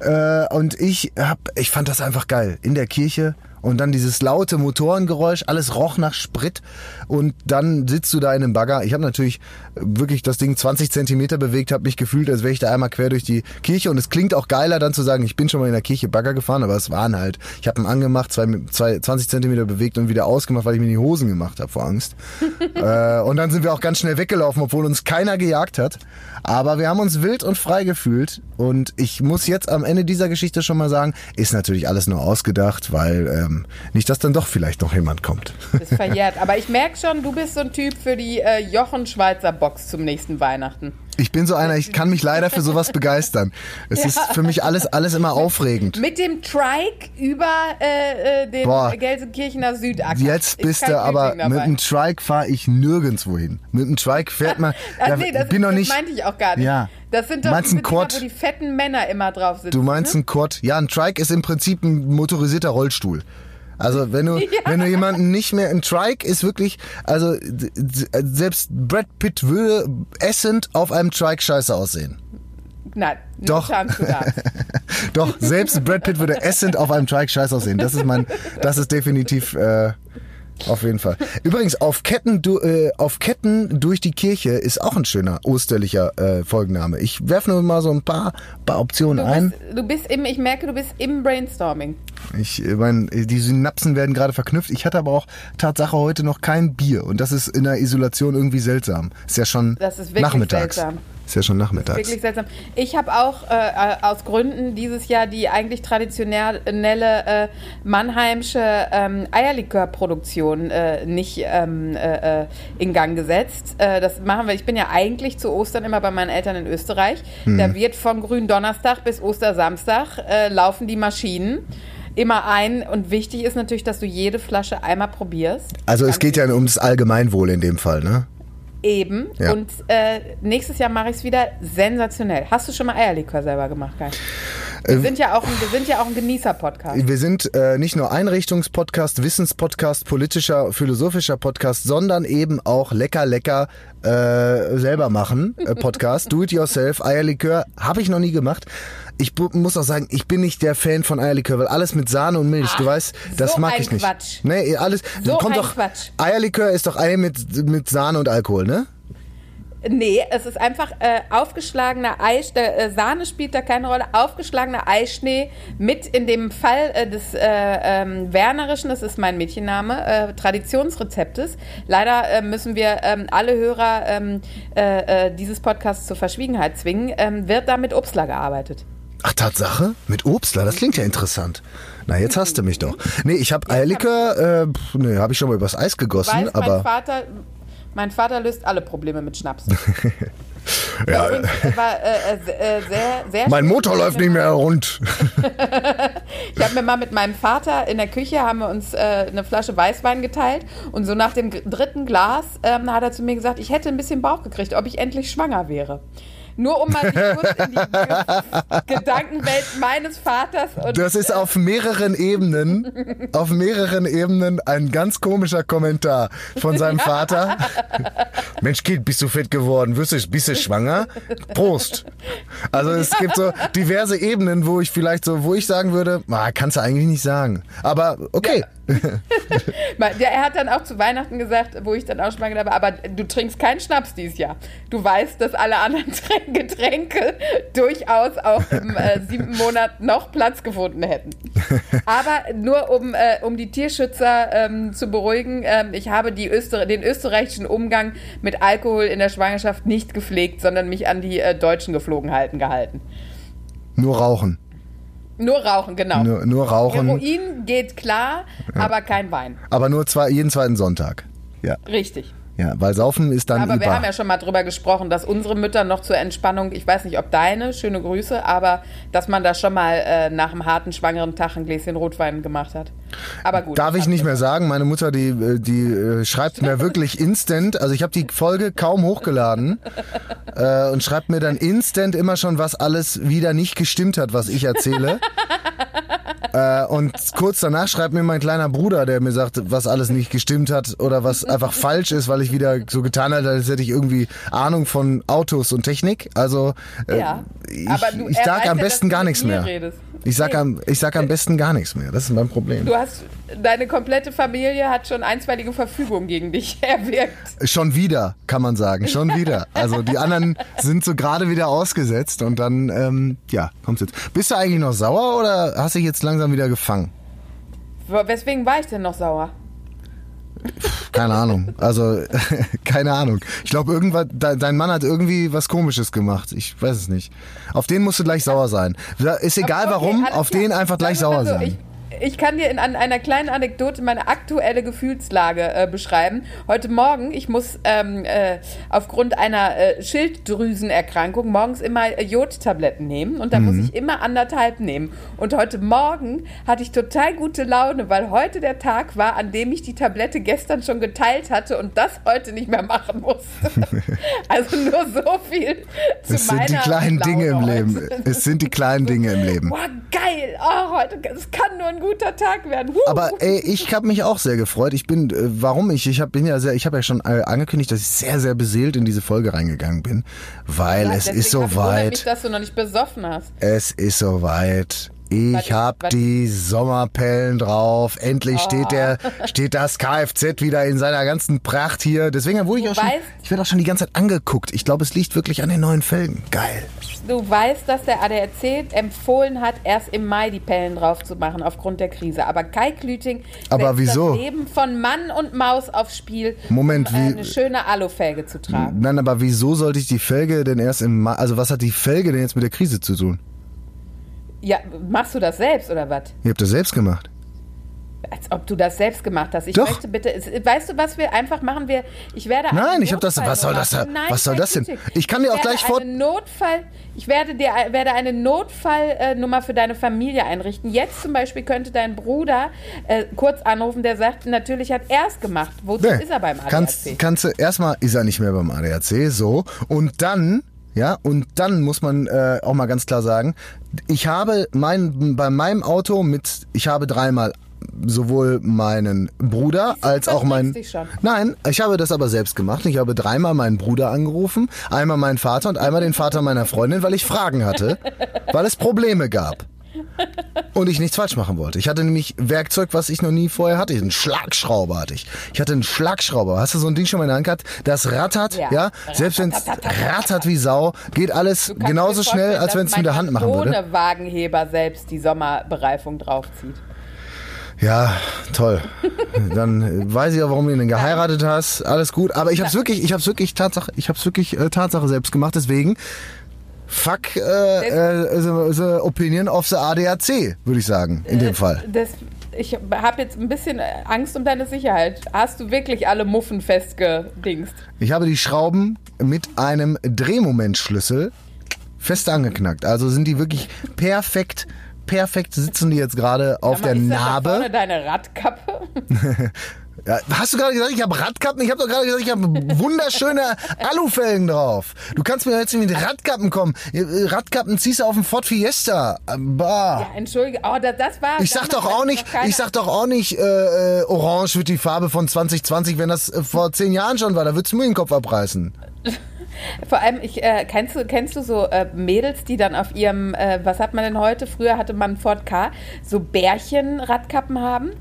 Äh, und ich hab, ich fand das einfach geil in der Kirche. Und dann dieses laute Motorengeräusch, alles roch nach Sprit. Und dann sitzt du da in einem Bagger. Ich habe natürlich wirklich das Ding 20 Zentimeter bewegt, habe mich gefühlt, als wäre ich da einmal quer durch die Kirche. Und es klingt auch geiler, dann zu sagen, ich bin schon mal in der Kirche Bagger gefahren, aber es waren halt, ich habe ihn angemacht, zwei, zwei, 20 Zentimeter bewegt und wieder ausgemacht, weil ich mir die Hosen gemacht habe vor Angst. äh, und dann sind wir auch ganz schnell weggelaufen, obwohl uns keiner gejagt hat. Aber wir haben uns wild und frei gefühlt. Und ich muss jetzt am Ende dieser Geschichte schon mal sagen, ist natürlich alles nur ausgedacht, weil ähm, nicht, dass dann doch vielleicht noch jemand kommt. Ist verjährt. Aber ich merke schon, du bist so ein Typ für die äh, Jochen Schweizer Box zum nächsten Weihnachten. Ich bin so einer, ich kann mich leider für sowas begeistern. Es ist für mich alles, alles immer aufregend. Mit dem Trike über äh, äh, den Boah. Gelsenkirchener Südacker. Jetzt Ist bist du aber mit dem Trike fahre ich nirgendwo hin. Mit dem Trike fährt man. Ach, da nee, das, bin noch das nicht. meinte ich auch gar nicht. Ja. Das sind doch Meinst die ein Dinger, wo die fetten Männer immer drauf sitzen. Du meinst ne? ein Quad? Ja, ein Trike ist im Prinzip ein motorisierter Rollstuhl. Also wenn du, wenn du jemanden nicht mehr, ein Trike ist wirklich, also selbst Brad Pitt würde essend auf einem Trike scheiße aussehen. Nein, nur Doch. Doch, selbst Brad Pitt würde essend auf einem Trike scheiße aussehen. Das ist mein, das ist definitiv, äh, auf jeden Fall. Übrigens, auf Ketten, du, äh, auf Ketten durch die Kirche ist auch ein schöner osterlicher äh, Folgenname. Ich werfe nur mal so ein paar, paar Optionen Du ein. bist, du bist im, ich merke, du bist im Brainstorming. Ich äh, mein, die Synapsen werden gerade verknüpft. Ich hatte aber auch Tatsache heute noch kein Bier und das ist in der Isolation irgendwie seltsam. Ist ja schon Das ist wirklich nachmittags. seltsam. Ist ja schon nachmittags. Wirklich seltsam. Ich habe auch äh, aus Gründen dieses Jahr die eigentlich traditionelle äh, Mannheimsche ähm, Eierlikörproduktion äh, nicht ähm, äh, äh, in Gang gesetzt. Äh, das machen wir. Ich bin ja eigentlich zu Ostern immer bei meinen Eltern in Österreich. Hm. Da wird von Gründonnerstag bis Ostersamstag laufen die Maschinen. immer ein und wichtig ist natürlich, dass du jede Flasche einmal probierst. Also es geht ja ums Allgemeinwohl in dem Fall, ne? Eben. Ja. Und äh, nächstes Jahr mache ich es wieder sensationell. Hast du schon mal Eierlikör selber gemacht, Kai? Wir, sind, ja auch ein, wir sind ja auch ein Genießer-Podcast. Wir sind äh, nicht nur Einrichtungspodcast, Wissenspodcast, politischer, philosophischer Podcast, sondern eben auch lecker, lecker äh, selber machen äh, Podcast. Do it yourself, Eierlikör, habe ich noch nie gemacht. Ich muss auch sagen, ich bin nicht der Fan von Eierlikör, weil alles mit Sahne und Milch, du weißt, das so mag ein ich nicht. Quatsch. Nee, alles So kommt ein doch Quatsch. Eierlikör ist doch Ei mit mit Sahne und Alkohol, ne? Nee, es ist einfach äh, aufgeschlagener Ei, der, äh, Sahne spielt da keine Rolle, aufgeschlagener Eischnee mit in dem Fall äh, des äh, ähm, Wernerischen, das ist mein Mädchenname, äh, Traditionsrezeptes. Leider äh, müssen wir ähm, alle Hörer ähm, äh, äh, dieses Podcasts zur Verschwiegenheit zwingen, wird da mit Obstler gearbeitet. Ach, Tatsache? Mit Obstler, das klingt ja interessant. Na, jetzt hast du mich doch. Nee, ich habe Eierlikör, äh, pf, nee, habe ich schon mal übers Eis gegossen, Weiß, mein aber Vater, mein Vater löst alle Probleme mit Schnaps. ja, Übrigens, äh, war äh, äh, sehr, sehr mein. Motor läuft nicht mehr rund. Ich habe mir mal mit meinem Vater in der Küche haben wir uns äh, eine Flasche Weißwein geteilt und so nach dem dritten Glas ähm, hat er zu mir gesagt, ich hätte ein bisschen Bauch gekriegt, ob ich endlich schwanger wäre. Nur um mal kurz in die Ge Gedankenwelt meines Vaters Das ist auf mehreren Ebenen, auf mehreren Ebenen ein ganz komischer Kommentar von seinem Vater. Mensch, Kind, bist du fett geworden? Wirst du, bist du schwanger? Prost. Also es gibt so diverse Ebenen, wo ich vielleicht so, wo ich sagen würde, ah, kannst du eigentlich nicht sagen. Aber okay. Ja, er hat dann auch zu Weihnachten gesagt, wo ich dann auch schon mal gedacht habe, aber du trinkst keinen Schnaps dieses Jahr. Du weißt, dass alle anderen Trän- Getränke durchaus auch im äh, siebten Monat noch Platz gefunden hätten. Aber nur um, äh, um die Tierschützer ähm, zu beruhigen, ähm, ich habe Öster den österreichischen Umgang mit Alkohol in der Schwangerschaft nicht gepflegt, sondern mich an die äh, deutschen Geflogenheiten gehalten. Nur rauchen. Nur rauchen, genau. Nur, nur rauchen. Heroin geht klar, aber kein Wein. Aber nur zwei, jeden zweiten Sonntag. Ja. Richtig. Ja, weil Saufen ist dann Aber wir über. haben ja schon mal drüber gesprochen, dass unsere Mütter noch zur Entspannung, ich weiß nicht, ob deine, schöne Grüße, aber dass man da schon mal äh, nach einem harten schwangeren Tag ein Gläschen Rotwein gemacht hat. Aber gut. Darf ich nicht mehr sagen. Meine Mutter, die, äh, die äh, schreibt mir wirklich instant. Also ich habe die Folge kaum hochgeladen äh, und schreibt mir dann instant immer schon, was alles wieder nicht gestimmt hat, was ich erzähle. äh, und kurz danach schreibt mir mein kleiner Bruder, der mir sagt, was alles nicht gestimmt hat oder was einfach falsch ist, weil ich wieder so getan habe, als hätte ich irgendwie Ahnung von Autos und Technik. Also äh, Ja. ich, du- ich sag am besten gar nichts mehr. redest. Ich sag, Nee. am, ich sag am besten gar nichts mehr. Das ist mein Problem. Du hast, deine komplette Familie hat schon einstweilige Verfügung gegen dich erwirkt. Schon wieder, kann man sagen. Schon wieder. Also die anderen sind so gerade wieder ausgesetzt und dann, ähm, ja, kommt's jetzt. Bist du eigentlich noch sauer oder hast dich jetzt langsam wieder gefangen? Weswegen war ich denn noch sauer? Keine Ahnung. Also, keine Ahnung. Ich glaube, irgendwas, de, dein Mann hat irgendwie was Komisches gemacht. Ich weiß es nicht. Auf den musst du gleich sauer sein. Ist egal Okay, warum, auf den einfach gleich sauer sein. Ich, ich kann dir in an einer kleinen Anekdote meine aktuelle Gefühlslage äh, beschreiben. Heute Morgen, ich muss ähm, äh, aufgrund einer äh, Schilddrüsenerkrankung morgens immer äh, Jodtabletten nehmen und da Mhm. muss ich immer anderthalb nehmen. Und heute Morgen hatte ich total gute Laune, weil heute der Tag war, an dem ich die Tablette gestern schon geteilt hatte und das heute nicht mehr machen musste. also nur so viel zu Es sind die kleinen Laune Dinge im heute. Leben. Es sind die kleinen Dinge im Leben. Boah, geil! Oh, heute, es kann nur ein guter Tag werden. Huh. Aber ey, ich habe mich auch sehr gefreut. Ich bin, äh, warum ich? Ich hab, bin ja sehr, ich habe ja schon äh, angekündigt, dass ich sehr, sehr beseelt in diese Folge reingegangen bin, weil Ja, es ist hab- wundert mich, soweit. dass du noch nicht besoffen hast. Es ist soweit. Ich Warte, hab warte. die Sommerpellen drauf. Endlich Oh. steht der, steht das Kfz wieder in seiner ganzen Pracht hier. Deswegen wurde ich Du auch schon, weißt- ich werde auch schon die ganze Zeit angeguckt. Ich glaube, es liegt wirklich an den neuen Felgen. Geil. Du weißt, dass der ADAC empfohlen hat, erst im Mai die Pellen drauf zu machen aufgrund der Krise. Aber Kai Klüting Aber wieso? das Leben von Mann und Maus aufs Spiel, Moment, um äh, wie- eine schöne Alufelge zu tragen. Nein, aber wieso sollte ich die Felge denn erst im Mai, also was hat die Felge denn jetzt mit der Krise zu tun? Ja, machst du das selbst oder was? Ihr habt das selbst gemacht. Als ob du das selbst gemacht hast. Ich Doch. möchte bitte, weißt du, was wir einfach machen? Wir, ich werde Nein, ich hab das- was soll das denn? Nein, Was soll das denn? Ich kann dir auch gleich vor- Notfall, ich werde dir werde eine Notfallnummer für deine Familie einrichten. Jetzt zum Beispiel könnte dein Bruder äh, kurz anrufen, der sagt, natürlich hat er es gemacht. Wozu Nee. ist er beim ADAC? Kannst, kannst du, erstmal ist er nicht mehr beim ADAC, so. Und dann, ja, und dann muss man äh, auch mal ganz klar sagen, ich habe mein, bei meinem Auto mit, ich habe dreimal sowohl meinen Bruder als auch mein. verstrickst dich schon. Nein, ich habe das aber selbst gemacht. Ich habe dreimal meinen Bruder angerufen, einmal meinen Vater und einmal den Vater meiner Freundin, weil ich Fragen hatte, weil es Probleme gab. Und ich nichts falsch machen wollte. Ich hatte nämlich Werkzeug, was ich noch nie vorher hatte. Einen Schlagschrauber hatte ich. Ich hatte einen Schlagschrauber. Hast du so ein Ding schon mal in der Hand gehabt? Das rattert, ja. Ja. Selbst wenn es rattert wie Sau, geht alles genauso schnell, als wenn es mit der Hand machen würde. Ohne Wagenheber selbst die Sommerbereifung draufzieht. Ja, toll. Dann weiß ich auch, warum du ihn geheiratet hast. Alles gut. Aber ich hab's wirklich, ich hab's wirklich Tatsache, ich hab's wirklich äh, Tatsache selbst gemacht. Deswegen fuck äh, äh, the, the opinion of the ADAC, würde ich sagen, in dem Fall. Das, ich habe jetzt ein bisschen Angst um deine Sicherheit. Hast du wirklich alle Muffen festgedingst? Ich habe die Schrauben mit einem Drehmomentschlüssel fest angeknackt. Also sind die wirklich perfekt, perfekt sitzen die jetzt gerade auf der Narbe. vorne deine Radkappe? Ja, hast du gerade gesagt, ich habe Radkappen? Ich habe doch gerade gesagt, ich habe wunderschöne Alufelgen drauf. Du kannst mir jetzt nicht mit Radkappen kommen. Radkappen ziehst du auf dem Ford Fiesta. Bah. Ja, entschuldige. Oh, das, das war. Ich sag doch auch nicht, ich sag doch auch nicht, äh, äh, Orange wird die Farbe von 2020, wenn das äh, vor zehn Jahren schon war. Da würdest du mir den Kopf abreißen. Vor allem, ich, äh, kennst, du, kennst du so äh, Mädels, die dann auf ihrem, äh, was hat man denn heute? Früher hatte man Ford K, so Bärchen-Radkappen haben.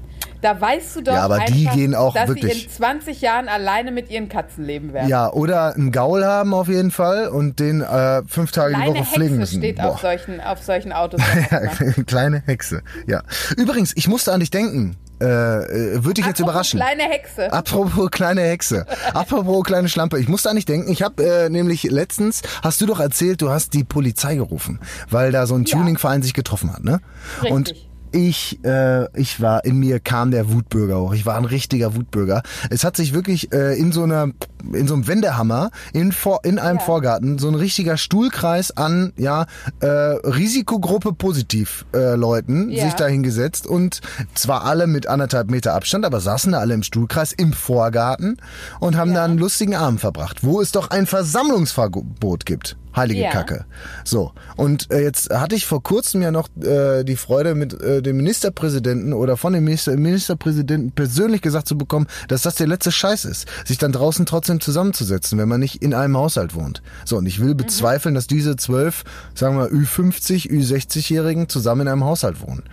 Da weißt du doch Ja, aber einfach, die gehen auch dass wirklich- sie in 20 Jahren alleine mit ihren Katzen leben werden. Ja, oder einen Gaul haben auf jeden Fall und den äh, fünf Tage die Kleine Woche pflegen Hexe müssen. steht Boah. auf solchen, auf solchen Autos. Ja, ne? kleine Hexe. Ja. Übrigens, ich musste an dich denken. Äh, äh, Würde dich jetzt überraschen. Kleine Hexe. Apropos kleine Hexe. Apropos kleine Schlampe. Ich musste an dich denken. Ich habe äh, nämlich letztens, hast du doch erzählt, du hast die Polizei gerufen, weil da so ein Ja. Tuningverein sich getroffen hat, ne? Richtig. Und ich, äh, ich war, in mir kam der Wutbürger hoch. Ich war ein richtiger Wutbürger. Es hat sich wirklich äh, in so einer, in so einem Wendehammer in, vor, in einem Ja. Vorgarten so ein richtiger Stuhlkreis an, ja, äh, Risikogruppe positiv äh, Leuten Ja. sich da hingesetzt und zwar alle mit anderthalb Meter Abstand, aber saßen da alle im Stuhlkreis im Vorgarten und haben Ja. da einen lustigen Abend verbracht, wo es doch ein Versammlungsverbot gibt. Heilige Ja. Kacke. So, und äh, jetzt hatte ich vor kurzem ja noch äh, die Freude, mit äh, dem Ministerpräsidenten oder von dem Minister, Ministerpräsidenten persönlich gesagt zu bekommen, dass das der letzte Scheiß ist, sich dann draußen trotzdem zusammenzusetzen, wenn man nicht in einem Haushalt wohnt. So, und ich will bezweifeln, dass diese zwölf, sagen wir, Ü50, Ü60-Jährigen zusammen in einem Haushalt wohnen.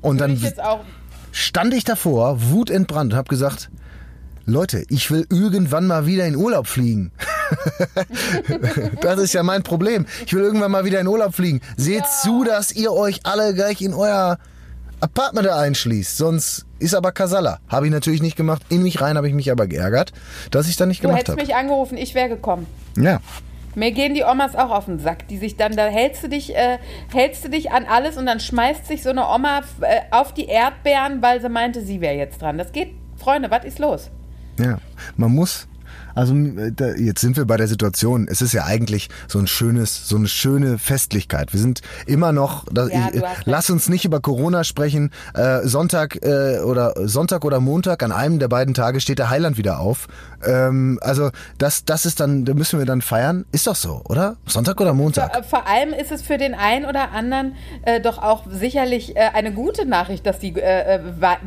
Und Würde dann ich stand ich davor, wutentbrannt, und habe gesagt, Leute, ich will irgendwann mal wieder in Urlaub fliegen. das ist ja mein Problem. Ich will irgendwann mal wieder in Urlaub fliegen. Seht zu, dass ihr euch alle gleich in euer Apartment da einschließt. Sonst ist aber Kasala. Habe ich natürlich nicht gemacht. In mich rein habe ich mich aber geärgert, dass ich da nicht Du gemacht hättest habe. mich angerufen, ich wäre gekommen. Ja. Mir gehen die Omas auch auf den Sack, die sich dann, da hältst du dich, äh, hältst du dich an alles und dann schmeißt sich so eine Oma äh, auf die Erdbeeren, weil sie meinte, sie wäre jetzt dran. Das geht, Freunde, was ist los? Ja, man muss. Also äh, jetzt sind wir bei der Situation. Es ist ja eigentlich so ein schönes, so eine schöne Festlichkeit. Wir sind immer noch. Ja, ich, recht. lass uns nicht über Corona sprechen. Äh, Sonntag äh, oder Sonntag oder Montag an einem der beiden Tage steht der Heiland wieder auf. Ähm, also das, das ist dann, da müssen wir dann feiern. Ist doch so, oder? Sonntag oder Montag? Vor, vor allem ist es für den einen oder anderen äh, doch auch sicherlich äh, eine gute Nachricht, dass die, äh, äh,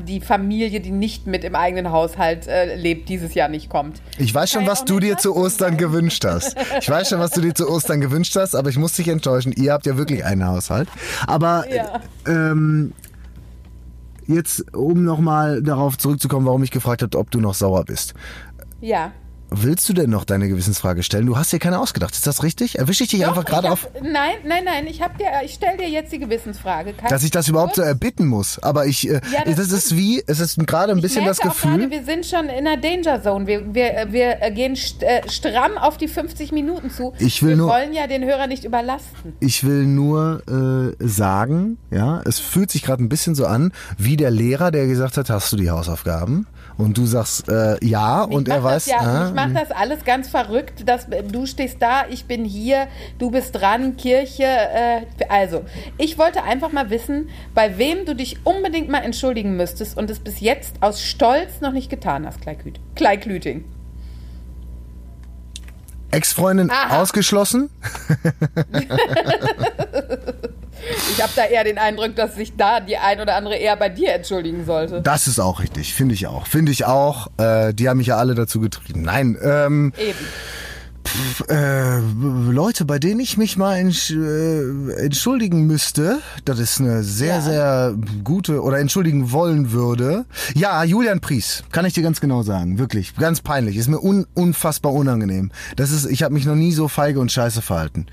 die Familie, die nicht mit im eigenen Haushalt äh, lebt, dieses Jahr nicht kommt. Ich weiß schon, was du dir zu Ostern gewünscht hast. Ich weiß schon, was du dir zu Ostern gewünscht hast, aber ich muss dich enttäuschen. Ihr habt ja wirklich einen Haushalt. Aber Ja. ähm, jetzt, um nochmal darauf zurückzukommen, warum ich gefragt habe, ob du noch sauer bist. Ja. Willst du denn noch deine Gewissensfrage stellen? Du hast dir keine ausgedacht. Ist das richtig? Erwische ich dich Doch, einfach gerade auf, Nein, nein, nein. Ich, hab dir- ich stelle dir jetzt die Gewissensfrage. Kein- dass ich das überhaupt so erbitten muss? Aber ich, äh, Ja, das das ist wie, es ist gerade ein bisschen das Gefühl. Gerade, wir sind schon in der Danger Zone. Wir, wir, wir äh, gehen st äh, stramm auf die 50 Minuten zu. Ich will wir nur- wollen ja den Hörer nicht überlasten. Ich will nur äh, sagen, ja, es fühlt sich gerade ein bisschen so an, wie der Lehrer, der gesagt hat, hast du die Hausaufgaben? Und du sagst äh, ja und ich er mach weiß, ja, mache das alles ganz verrückt. Dass, du stehst da, ich bin hier, du bist dran, Kirche. Äh, also, ich wollte einfach mal wissen, bei wem du dich unbedingt mal entschuldigen müsstest und es bis jetzt aus Stolz noch nicht getan hast, Kleiküt- Kleinklüting. Ex-Freundin ausgeschlossen. Ich habe da eher den Eindruck, dass sich da die ein oder andere eher bei dir entschuldigen sollte. Das ist auch richtig, finde ich auch. Finde ich auch. Äh, die haben mich ja alle dazu getrieben. Nein, ähm, Eben. äh, Leute, bei denen ich mich mal entsch äh, entschuldigen müsste, das ist eine sehr, Ja. sehr gute oder entschuldigen wollen würde. Ja, Julian Pries, kann ich dir ganz genau sagen, wirklich, ganz peinlich, ist mir un unfassbar unangenehm. Das ist, ich habe mich noch nie so feige und scheiße verhalten.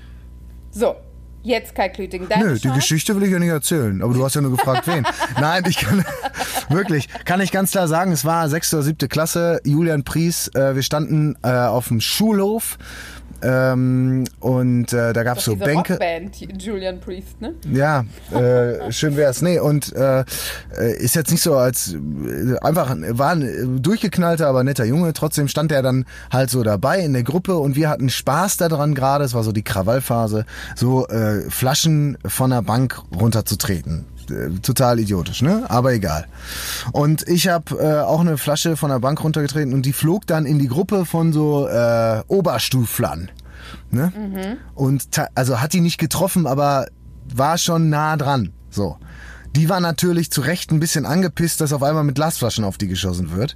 So, jetzt Kai Klüting, deine Nö, die Chance. Geschichte will ich ja nicht erzählen, aber du hast ja nur gefragt, wen. Nein, ich kann wirklich, kann ich ganz klar sagen, es war sechste oder siebte Klasse, Julian Pries, äh, wir standen äh, auf dem Schulhof ähm, und äh, da gab's so Diese Bänke. Rockband, Julian Priest, ne? Ja, äh, schön wär's. Nee, und äh, äh, ist jetzt nicht so als äh, einfach ein- war ein äh, durchgeknallter, aber netter Junge. Trotzdem stand er dann halt so dabei in der Gruppe und wir hatten Spaß daran gerade. Es war so die Krawallphase, so äh, Flaschen von der Bank runterzutreten. Äh, Total idiotisch, ne? Aber egal. Und ich habe äh, auch eine Flasche von der Bank runtergetreten und die flog dann in die Gruppe von so äh, Oberstuflern. Ne? Und ta- also hat die nicht getroffen, aber war schon nah dran. So. Die war natürlich zu Recht ein bisschen angepisst, dass auf einmal mit Glasflaschen auf die geschossen wird.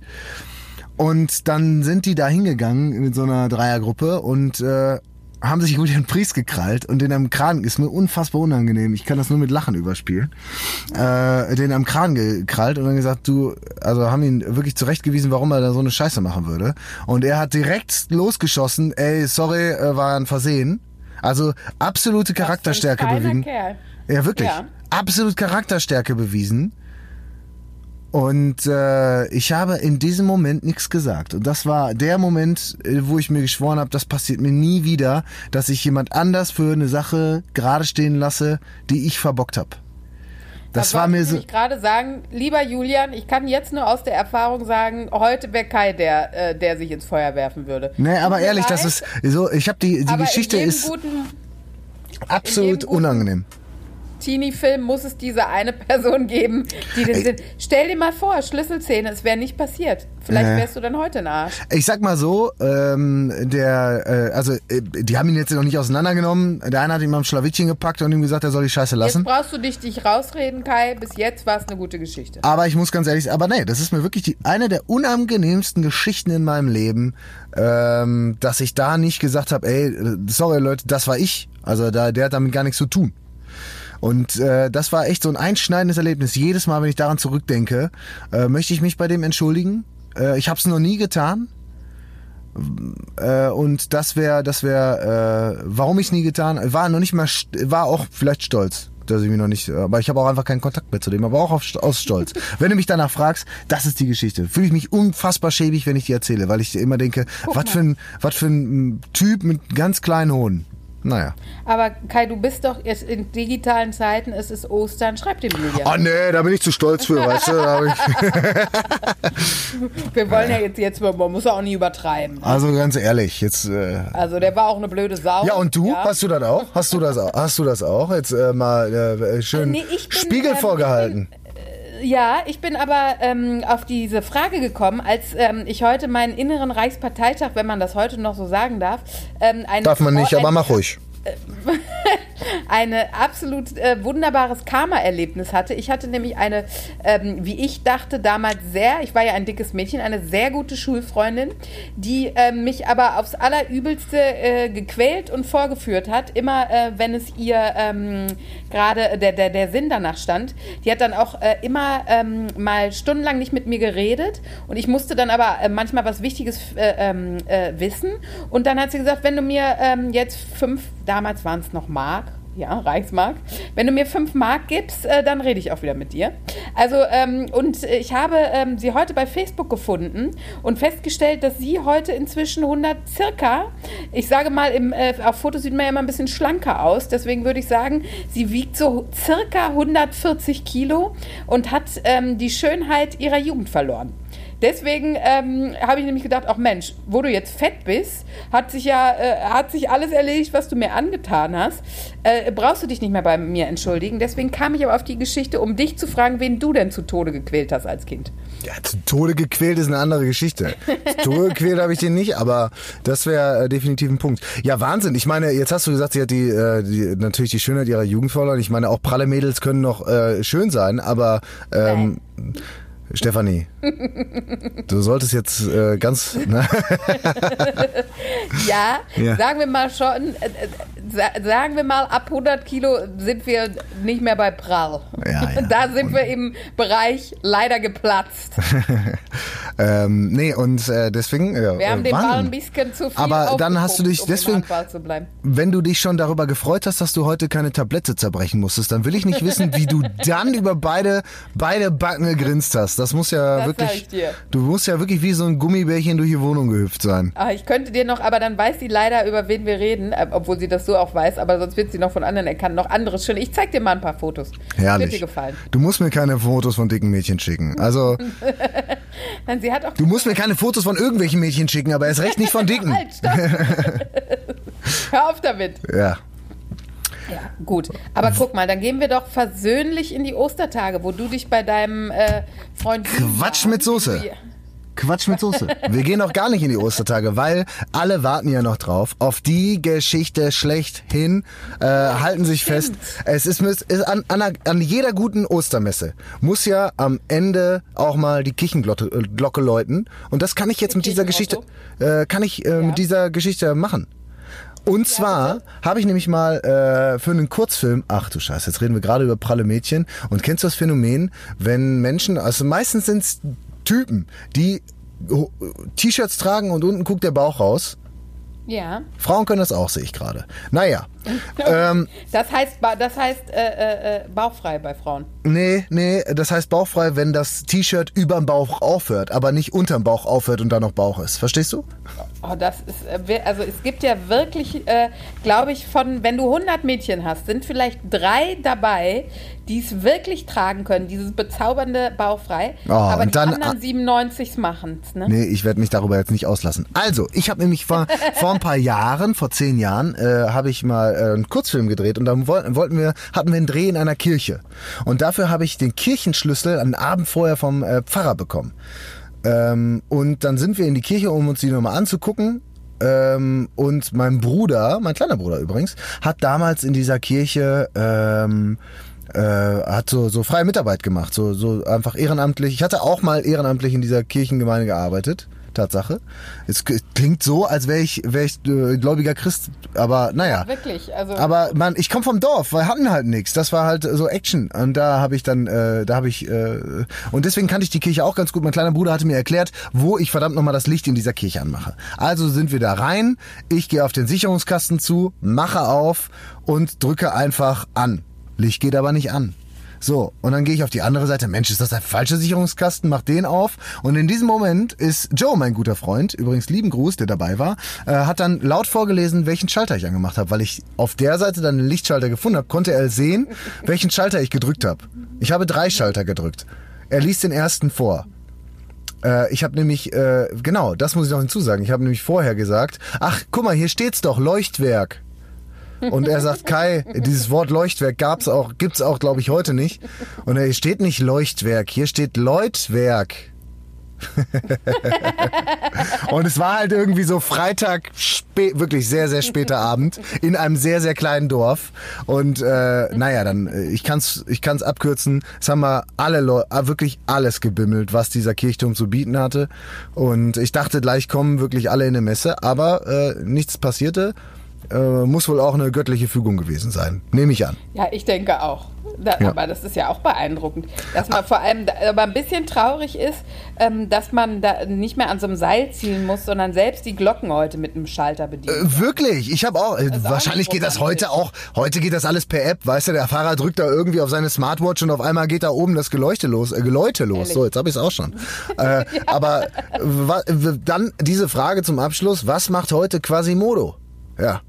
Und dann sind die da hingegangen mit so einer Dreiergruppe und äh, haben sich Julian Priest gekrallt und den am Kragen, ist mir unfassbar unangenehm, ich kann das nur mit Lachen überspielen, äh, den am Kragen gekrallt und dann gesagt, du, also haben ihn wirklich zurechtgewiesen, warum er da so eine Scheiße machen würde. Und er hat direkt losgeschossen, ey, sorry, äh, war ein Versehen. Also absolute Charakterstärke bewiesen. Kerl. Ja, wirklich. Ja. Absolut Charakterstärke bewiesen. Und äh, ich habe in diesem Moment nichts gesagt. Und das war der Moment, äh, wo ich mir geschworen habe, das passiert mir nie wieder, dass ich jemand anders für eine Sache gerade stehen lasse, die ich verbockt habe. Das Da war mir so. Ich gerade sagen, lieber Julian, ich kann jetzt nur aus der Erfahrung sagen, heute wäre Kai der, äh, der sich ins Feuer werfen würde. Nee, aber ehrlich, das leid, ist so. Ich habe die die aber Geschichte ist guten absolut unangenehm. Teenie-Film muss es diese eine Person geben, die den Sinn. Stell dir mal vor, Schlüsselszene, es wäre nicht passiert. Vielleicht Äh. wärst du dann heute ein Arsch. Ich sag mal so, ähm, der, äh, also äh, die haben ihn jetzt noch nicht auseinandergenommen. Der eine hat ihm am Schlawittchen gepackt und ihm gesagt, er soll die Scheiße lassen. Jetzt brauchst du dich nicht rausreden, Kai. Bis jetzt war es eine gute Geschichte. Aber ich muss ganz ehrlich sagen, aber nee, das ist mir wirklich die, eine der unangenehmsten Geschichten in meinem Leben, ähm, dass ich da nicht gesagt habe, ey, sorry Leute, das war ich. Also da, der hat damit gar nichts zu tun. Und äh, das war echt so ein einschneidendes Erlebnis. Jedes Mal, wenn ich daran zurückdenke, äh, möchte ich mich bei dem entschuldigen. Äh, ich habe es noch nie getan. Äh, und das wäre, das wäre, äh, warum ich es nie getan, war noch nicht mal, war auch vielleicht stolz, dass ich mich noch nicht, aber ich habe auch einfach keinen Kontakt mehr zu dem, aber auch auf, aus Stolz. wenn du mich danach fragst, das ist die Geschichte. Fühle ich mich unfassbar schäbig, wenn ich die erzähle, weil ich immer denke, was für ein, was für ein Typ mit ganz kleinen Hoden. Naja. Aber Kai, du bist doch jetzt in digitalen Zeiten, es ist Ostern, schreib dem Julian. Ah nee, da bin ich zu stolz für, weißt du. Da ich, Wir wollen ja jetzt, jetzt, man muss ja auch nie übertreiben. also ganz ehrlich, jetzt. Äh, Also der war auch eine blöde Sau. ja und du? Ja. Hast du das auch? Hast du das auch? Hast du das auch? Jetzt äh, mal äh, schön Nee, ich bin, Spiegel ähm, vorgehalten. Ja, ich bin aber ähm, auf diese Frage gekommen, als ähm, ich heute meinen inneren Reichsparteitag, wenn man das heute noch so sagen darf, ähm, eine Darf man Frau- nicht, aber mach ruhig. ein absolut äh, wunderbares Karma-Erlebnis hatte. Ich hatte nämlich eine, ähm, wie ich dachte, damals sehr, ich war ja ein dickes Mädchen, eine sehr gute Schulfreundin, die äh, mich aber aufs Allerübelste äh, gequält und vorgeführt hat, immer äh, wenn es ihr ähm, gerade der, der, der Sinn danach stand. Die hat dann auch äh, immer ähm, mal stundenlang nicht mit mir geredet und ich musste dann aber äh, manchmal was Wichtiges ähm, wissen. Und dann hat sie gesagt, wenn du mir ähm, jetzt fünf, damals waren es noch Mark, ja, Reichsmark. Wenn du mir fünf Mark gibst, äh, dann rede ich auch wieder mit dir. Also, ähm, und ich habe ähm, sie heute bei Facebook gefunden und festgestellt, dass sie heute inzwischen 100 circa, ich sage mal, im, äh, auf Fotos sieht man ja immer ein bisschen schlanker aus, deswegen würde ich sagen, sie wiegt so circa 140 Kilo und hat ähm, die Schönheit ihrer Jugend verloren. Deswegen ähm, habe ich nämlich gedacht, auch Mensch, wo du jetzt fett bist, hat sich ja äh, hat sich alles erledigt, was du mir angetan hast. Äh, brauchst du dich nicht mehr bei mir entschuldigen. Deswegen kam ich aber auf die Geschichte, um dich zu fragen, wen du denn zu Tode gequält hast als Kind. Ja, zu Tode gequält ist eine andere Geschichte. zu Tode gequält habe ich den nicht, aber das wäre äh, definitiv ein Punkt. Ja, Wahnsinn. Ich meine, jetzt hast du gesagt, sie hat die, äh, die natürlich die Schönheit ihrer Jugend verloren. Ich meine, auch pralle Mädels können noch äh, schön sein, aber ähm, Nein. Stefanie, du solltest jetzt äh, ganz. Ne? ja, ja, sagen wir mal schon, äh, äh sagen wir mal, ab 100 Kilo sind wir nicht mehr bei Prall. Ja, ja. Da sind und wir im Bereich leider geplatzt. ähm, nee, und äh, deswegen. Ja, wir haben den Ball ein bisschen zu viel Aber dann hast du dich, um deswegen, wenn du dich schon darüber gefreut hast, dass du heute keine Tablette zerbrechen musstest, dann will ich nicht wissen, wie du dann über beide, beide Backen gegrinst hast. Das muss ja das wirklich. Du musst ja wirklich wie so ein Gummibärchen durch die Wohnung gehüpft sein. Ach, ich könnte dir noch, aber dann weiß sie leider, über wen wir reden, äh, obwohl sie das so auch weiß, aber sonst wird sie noch von anderen erkannt. Noch anderes schön. Ich zeig dir mal ein paar Fotos. Herrlich. Wird dir gefallen. Du musst mir keine Fotos von dicken Mädchen schicken. Also. Nein, sie hat auch du musst mir keine Fotos von irgendwelchen Mädchen schicken, aber erst recht nicht von dicken. halt, Hör auf damit. Ja. Ja, gut. Aber guck mal, dann gehen wir doch versöhnlich in die Ostertage, wo du dich bei deinem äh, Freund. Quatsch mit Soße. Quatsch mit Soße. Wir gehen noch gar nicht in die Ostertage, weil alle warten ja noch drauf. Auf die Geschichte schlechthin. Äh, halten sich fest. Es ist, ist an, an, an, jeder guten Ostermesse muss ja am Ende auch mal die Kirchenglocke äh, Glocke läuten. Und das kann ich jetzt mit dieser Geschichte, äh, kann ich äh, mit dieser Geschichte machen. Und zwar habe ich nämlich mal äh, für einen Kurzfilm, ach du Scheiße, jetzt reden wir gerade über pralle Mädchen. Und kennst du das Phänomen, wenn Menschen, also meistens sind es Typen, die T-Shirts tragen und unten guckt der Bauch raus. Ja. Frauen können das auch, sehe ich gerade. Naja. ähm, das heißt, das heißt äh, äh, äh, bauchfrei bei Frauen. Nee, nee, das heißt bauchfrei, wenn das T-Shirt überm Bauch aufhört, aber nicht unterm Bauch aufhört und dann noch Bauch ist. Verstehst du? Oh, das ist, äh, also es gibt ja wirklich, äh, glaube ich, von, wenn du 100 Mädchen hast, sind vielleicht drei dabei, die es wirklich tragen können, dieses bezaubernde Bauchfrei. Oh, aber die dann, anderen 97 machen es. Ne? Nee, ich werde mich darüber jetzt nicht auslassen. Also, ich habe nämlich vor, vor ein paar Jahren, vor zehn Jahren, äh, habe ich mal äh, einen Kurzfilm gedreht und dann wollten wir, hatten wir einen Dreh in einer Kirche. Und dafür habe ich den Kirchenschlüssel einen Abend vorher vom äh, Pfarrer bekommen. Ähm, und dann sind wir in die Kirche, um uns die nochmal anzugucken. Ähm, und mein Bruder, mein kleiner Bruder übrigens, hat damals in dieser Kirche ähm, äh, hat so, so freie Mitarbeit gemacht, so, so einfach ehrenamtlich. Ich hatte auch mal ehrenamtlich in dieser Kirchengemeinde gearbeitet. Tatsache. Es klingt so, als wäre ich, wär ich äh, gläubiger Christ, aber naja. Ja, wirklich, also. Aber man, ich komme vom Dorf, weil hatten halt nichts. Das war halt so Action. Und da habe ich dann, äh, da habe ich, äh, und deswegen kannte ich die Kirche auch ganz gut. Mein kleiner Bruder hatte mir erklärt, wo ich verdammt nochmal das Licht in dieser Kirche anmache. Also sind wir da rein, ich gehe auf den Sicherungskasten zu, mache auf und drücke einfach an. Licht geht aber nicht an. So, und dann gehe ich auf die andere Seite. Mensch, ist das ein falscher Sicherungskasten? Mach den auf. Und in diesem Moment ist Joe, mein guter Freund, übrigens lieben Gruß, der dabei war, äh, hat dann laut vorgelesen, welchen Schalter ich angemacht habe. Weil ich auf der Seite dann den Lichtschalter gefunden habe, konnte er sehen, welchen Schalter ich gedrückt habe. Ich habe drei Schalter gedrückt. Er liest den ersten vor. Äh, ich habe nämlich, äh, genau, das muss ich noch hinzusagen. Ich habe nämlich vorher gesagt, ach, guck mal, hier steht's doch, Leuchtwerk. Und er sagt, Kai, dieses Wort Leuchtwerk gab's auch, gibt's auch, glaube ich, heute nicht. Und hier steht nicht Leuchtwerk, hier steht Leutwerk. und es war halt irgendwie so Freitag, wirklich sehr, sehr später Abend in einem sehr, sehr kleinen Dorf. Und äh, naja, dann, äh, ich kann's, ich kann's abkürzen. Es haben wir alle Leute, wirklich alles gebimmelt, was dieser Kirchturm zu bieten hatte. Und ich dachte, gleich kommen wirklich alle in eine Messe, aber äh, nichts passierte. Äh, muss wohl auch eine göttliche Fügung gewesen sein. Nehme ich an. Ja, ich denke auch. Da, Ja. Aber das ist ja auch beeindruckend. Dass man vor allem aber ein bisschen traurig ist, ähm, dass man da nicht mehr an so einem Seil ziehen muss, sondern selbst die Glocken heute mit einem Schalter bedient. Äh, Wirklich, ich habe auch, auch wahrscheinlich nicht geht das heute auch, heute geht das alles per App, weißt du, der Fahrer drückt da irgendwie auf seine Smartwatch und auf einmal geht da oben das Geleuchte los, äh, Geläute los. Ehrlich? So, jetzt habe ich es auch schon. äh, Aber äh, dann diese Frage zum Abschluss, was macht heute Quasimodo? Ja,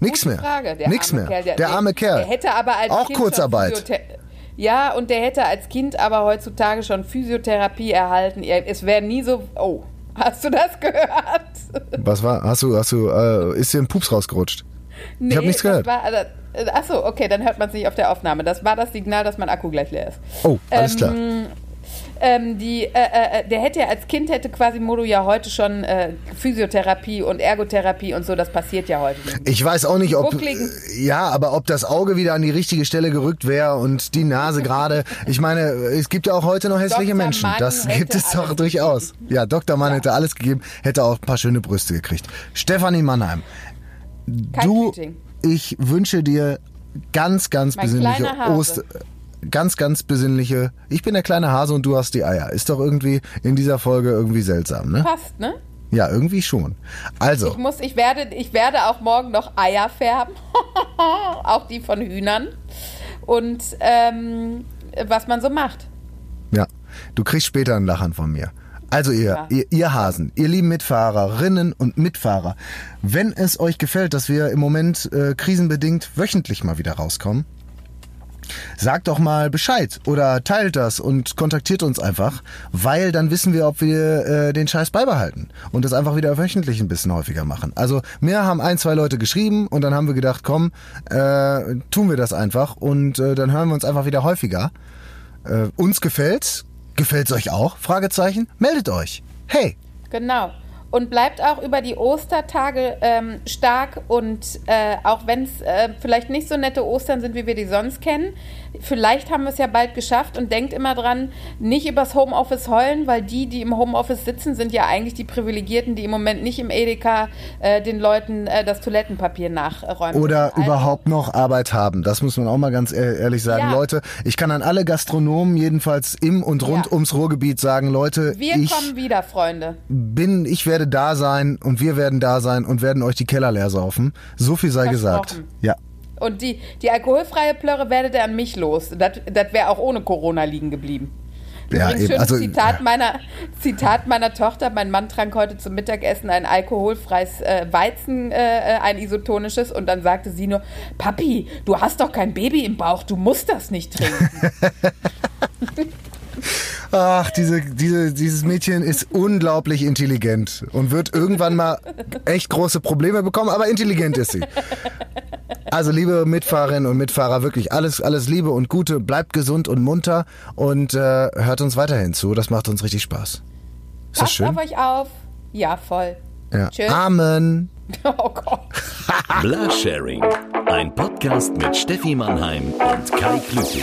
nix Gute mehr. Frage. Der nix mehr. Kerl, der, arme Kerl. Der hätte aber als auch kind Kurzarbeit. Ja, und der hätte als Kind aber heutzutage schon Physiotherapie erhalten. Er- Es wäre nie so. Oh, hast du das gehört? Was war? Hast du, hast du, äh, ist dir ein Pups rausgerutscht? Nee, hab nichts gehört. War, äh, achso, okay, dann hört man es nicht auf der Aufnahme. Das war das Signal, dass mein Akku gleich leer ist. Oh, alles Ähm, klar. Ähm, die, äh, äh, der hätte ja als Kind hätte Quasimodo ja heute schon äh, Physiotherapie und Ergotherapie und so, das passiert ja heute nicht. Ich weiß auch nicht, ob Buckligen. ja, aber ob das Auge wieder an die richtige Stelle gerückt wäre und die Nase gerade. Ich meine, es gibt ja auch heute noch hässliche Dr. Menschen. Mann Das gibt es doch durchaus. Ja, Dr. Mann hätte alles gegeben, hätte auch ein paar schöne Brüste gekriegt. Stefanie Mannheim, Kein du, Shooting. ich wünsche dir ganz, ganz Mein besinnliche kleiner Hase. Oster. Ganz, ganz besinnliche. Ich bin der kleine Hase und du hast die Eier. Ist doch irgendwie in dieser Folge irgendwie seltsam, ne? Passt, ne? Ja, irgendwie schon. Also, Ich muss, ich werde, ich werde auch morgen noch Eier färben. auch die von Hühnern. Und ähm, was man so macht. Ja, du kriegst später einen Lachern von mir. Also ihr, Ja. ihr, ihr Hasen, ihr lieben Mitfahrerinnen und Mitfahrer, wenn es euch gefällt, dass wir im Moment äh, krisenbedingt wöchentlich mal wieder rauskommen, sagt doch mal Bescheid oder teilt das und kontaktiert uns einfach, weil dann wissen wir, ob wir äh, den Scheiß beibehalten und das einfach wieder wöchentlich ein bisschen häufiger machen. Also mir haben ein, zwei Leute geschrieben und dann haben wir gedacht, komm, äh, tun wir das einfach und äh, dann hören wir uns einfach wieder häufiger. Äh, uns gefällt's. Gefällt's euch auch? Fragezeichen. Meldet euch. Hey. Genau. Und bleibt auch über die Ostertage ähm, stark und äh, auch wenn es äh, vielleicht nicht so nette Ostern sind, wie wir die sonst kennen, vielleicht haben wir es ja bald geschafft und denkt immer dran, nicht übers Homeoffice heulen, weil die, die im Homeoffice sitzen, sind ja eigentlich die Privilegierten, die im Moment nicht im Edeka äh, den Leuten äh, das Toilettenpapier nachräumen. Oder. Also, überhaupt noch Arbeit haben. Das muss man auch mal ganz ehr- ehrlich sagen. Ja. Leute, ich kann an alle Gastronomen jedenfalls im und rund Ja. ums Ruhrgebiet sagen, Leute, Wir ich kommen wieder, Freunde. bin, ich werde da sein und wir werden da sein und werden euch die Keller leer saufen. So viel sei gesagt. Ja. Und die, die alkoholfreie Plörre werdet ihr an mich los. Das, das wäre auch ohne Corona liegen geblieben. Ja, Übrigens, eben, also- Zitat, meiner, Zitat meiner Tochter. Mein Mann trank heute zum Mittagessen ein alkoholfreies äh, Weizen, äh, ein isotonisches. Und dann sagte sie nur, Papi, du hast doch kein Baby im Bauch, du musst das nicht trinken. Ach, diese, diese, dieses Mädchen ist unglaublich intelligent und wird irgendwann mal echt große Probleme bekommen, aber intelligent ist sie. Also liebe Mitfahrerinnen und Mitfahrer, wirklich alles, alles Liebe und Gute, bleibt gesund und munter und äh, hört uns weiterhin zu. Das macht uns richtig Spaß. Ist das Passt schön? auf euch auf. Ja, voll. Ja. Tschüss. Amen. Oh Gott. Blasharing. Ein Podcast mit Steffi Mannheim und Kai Klüting.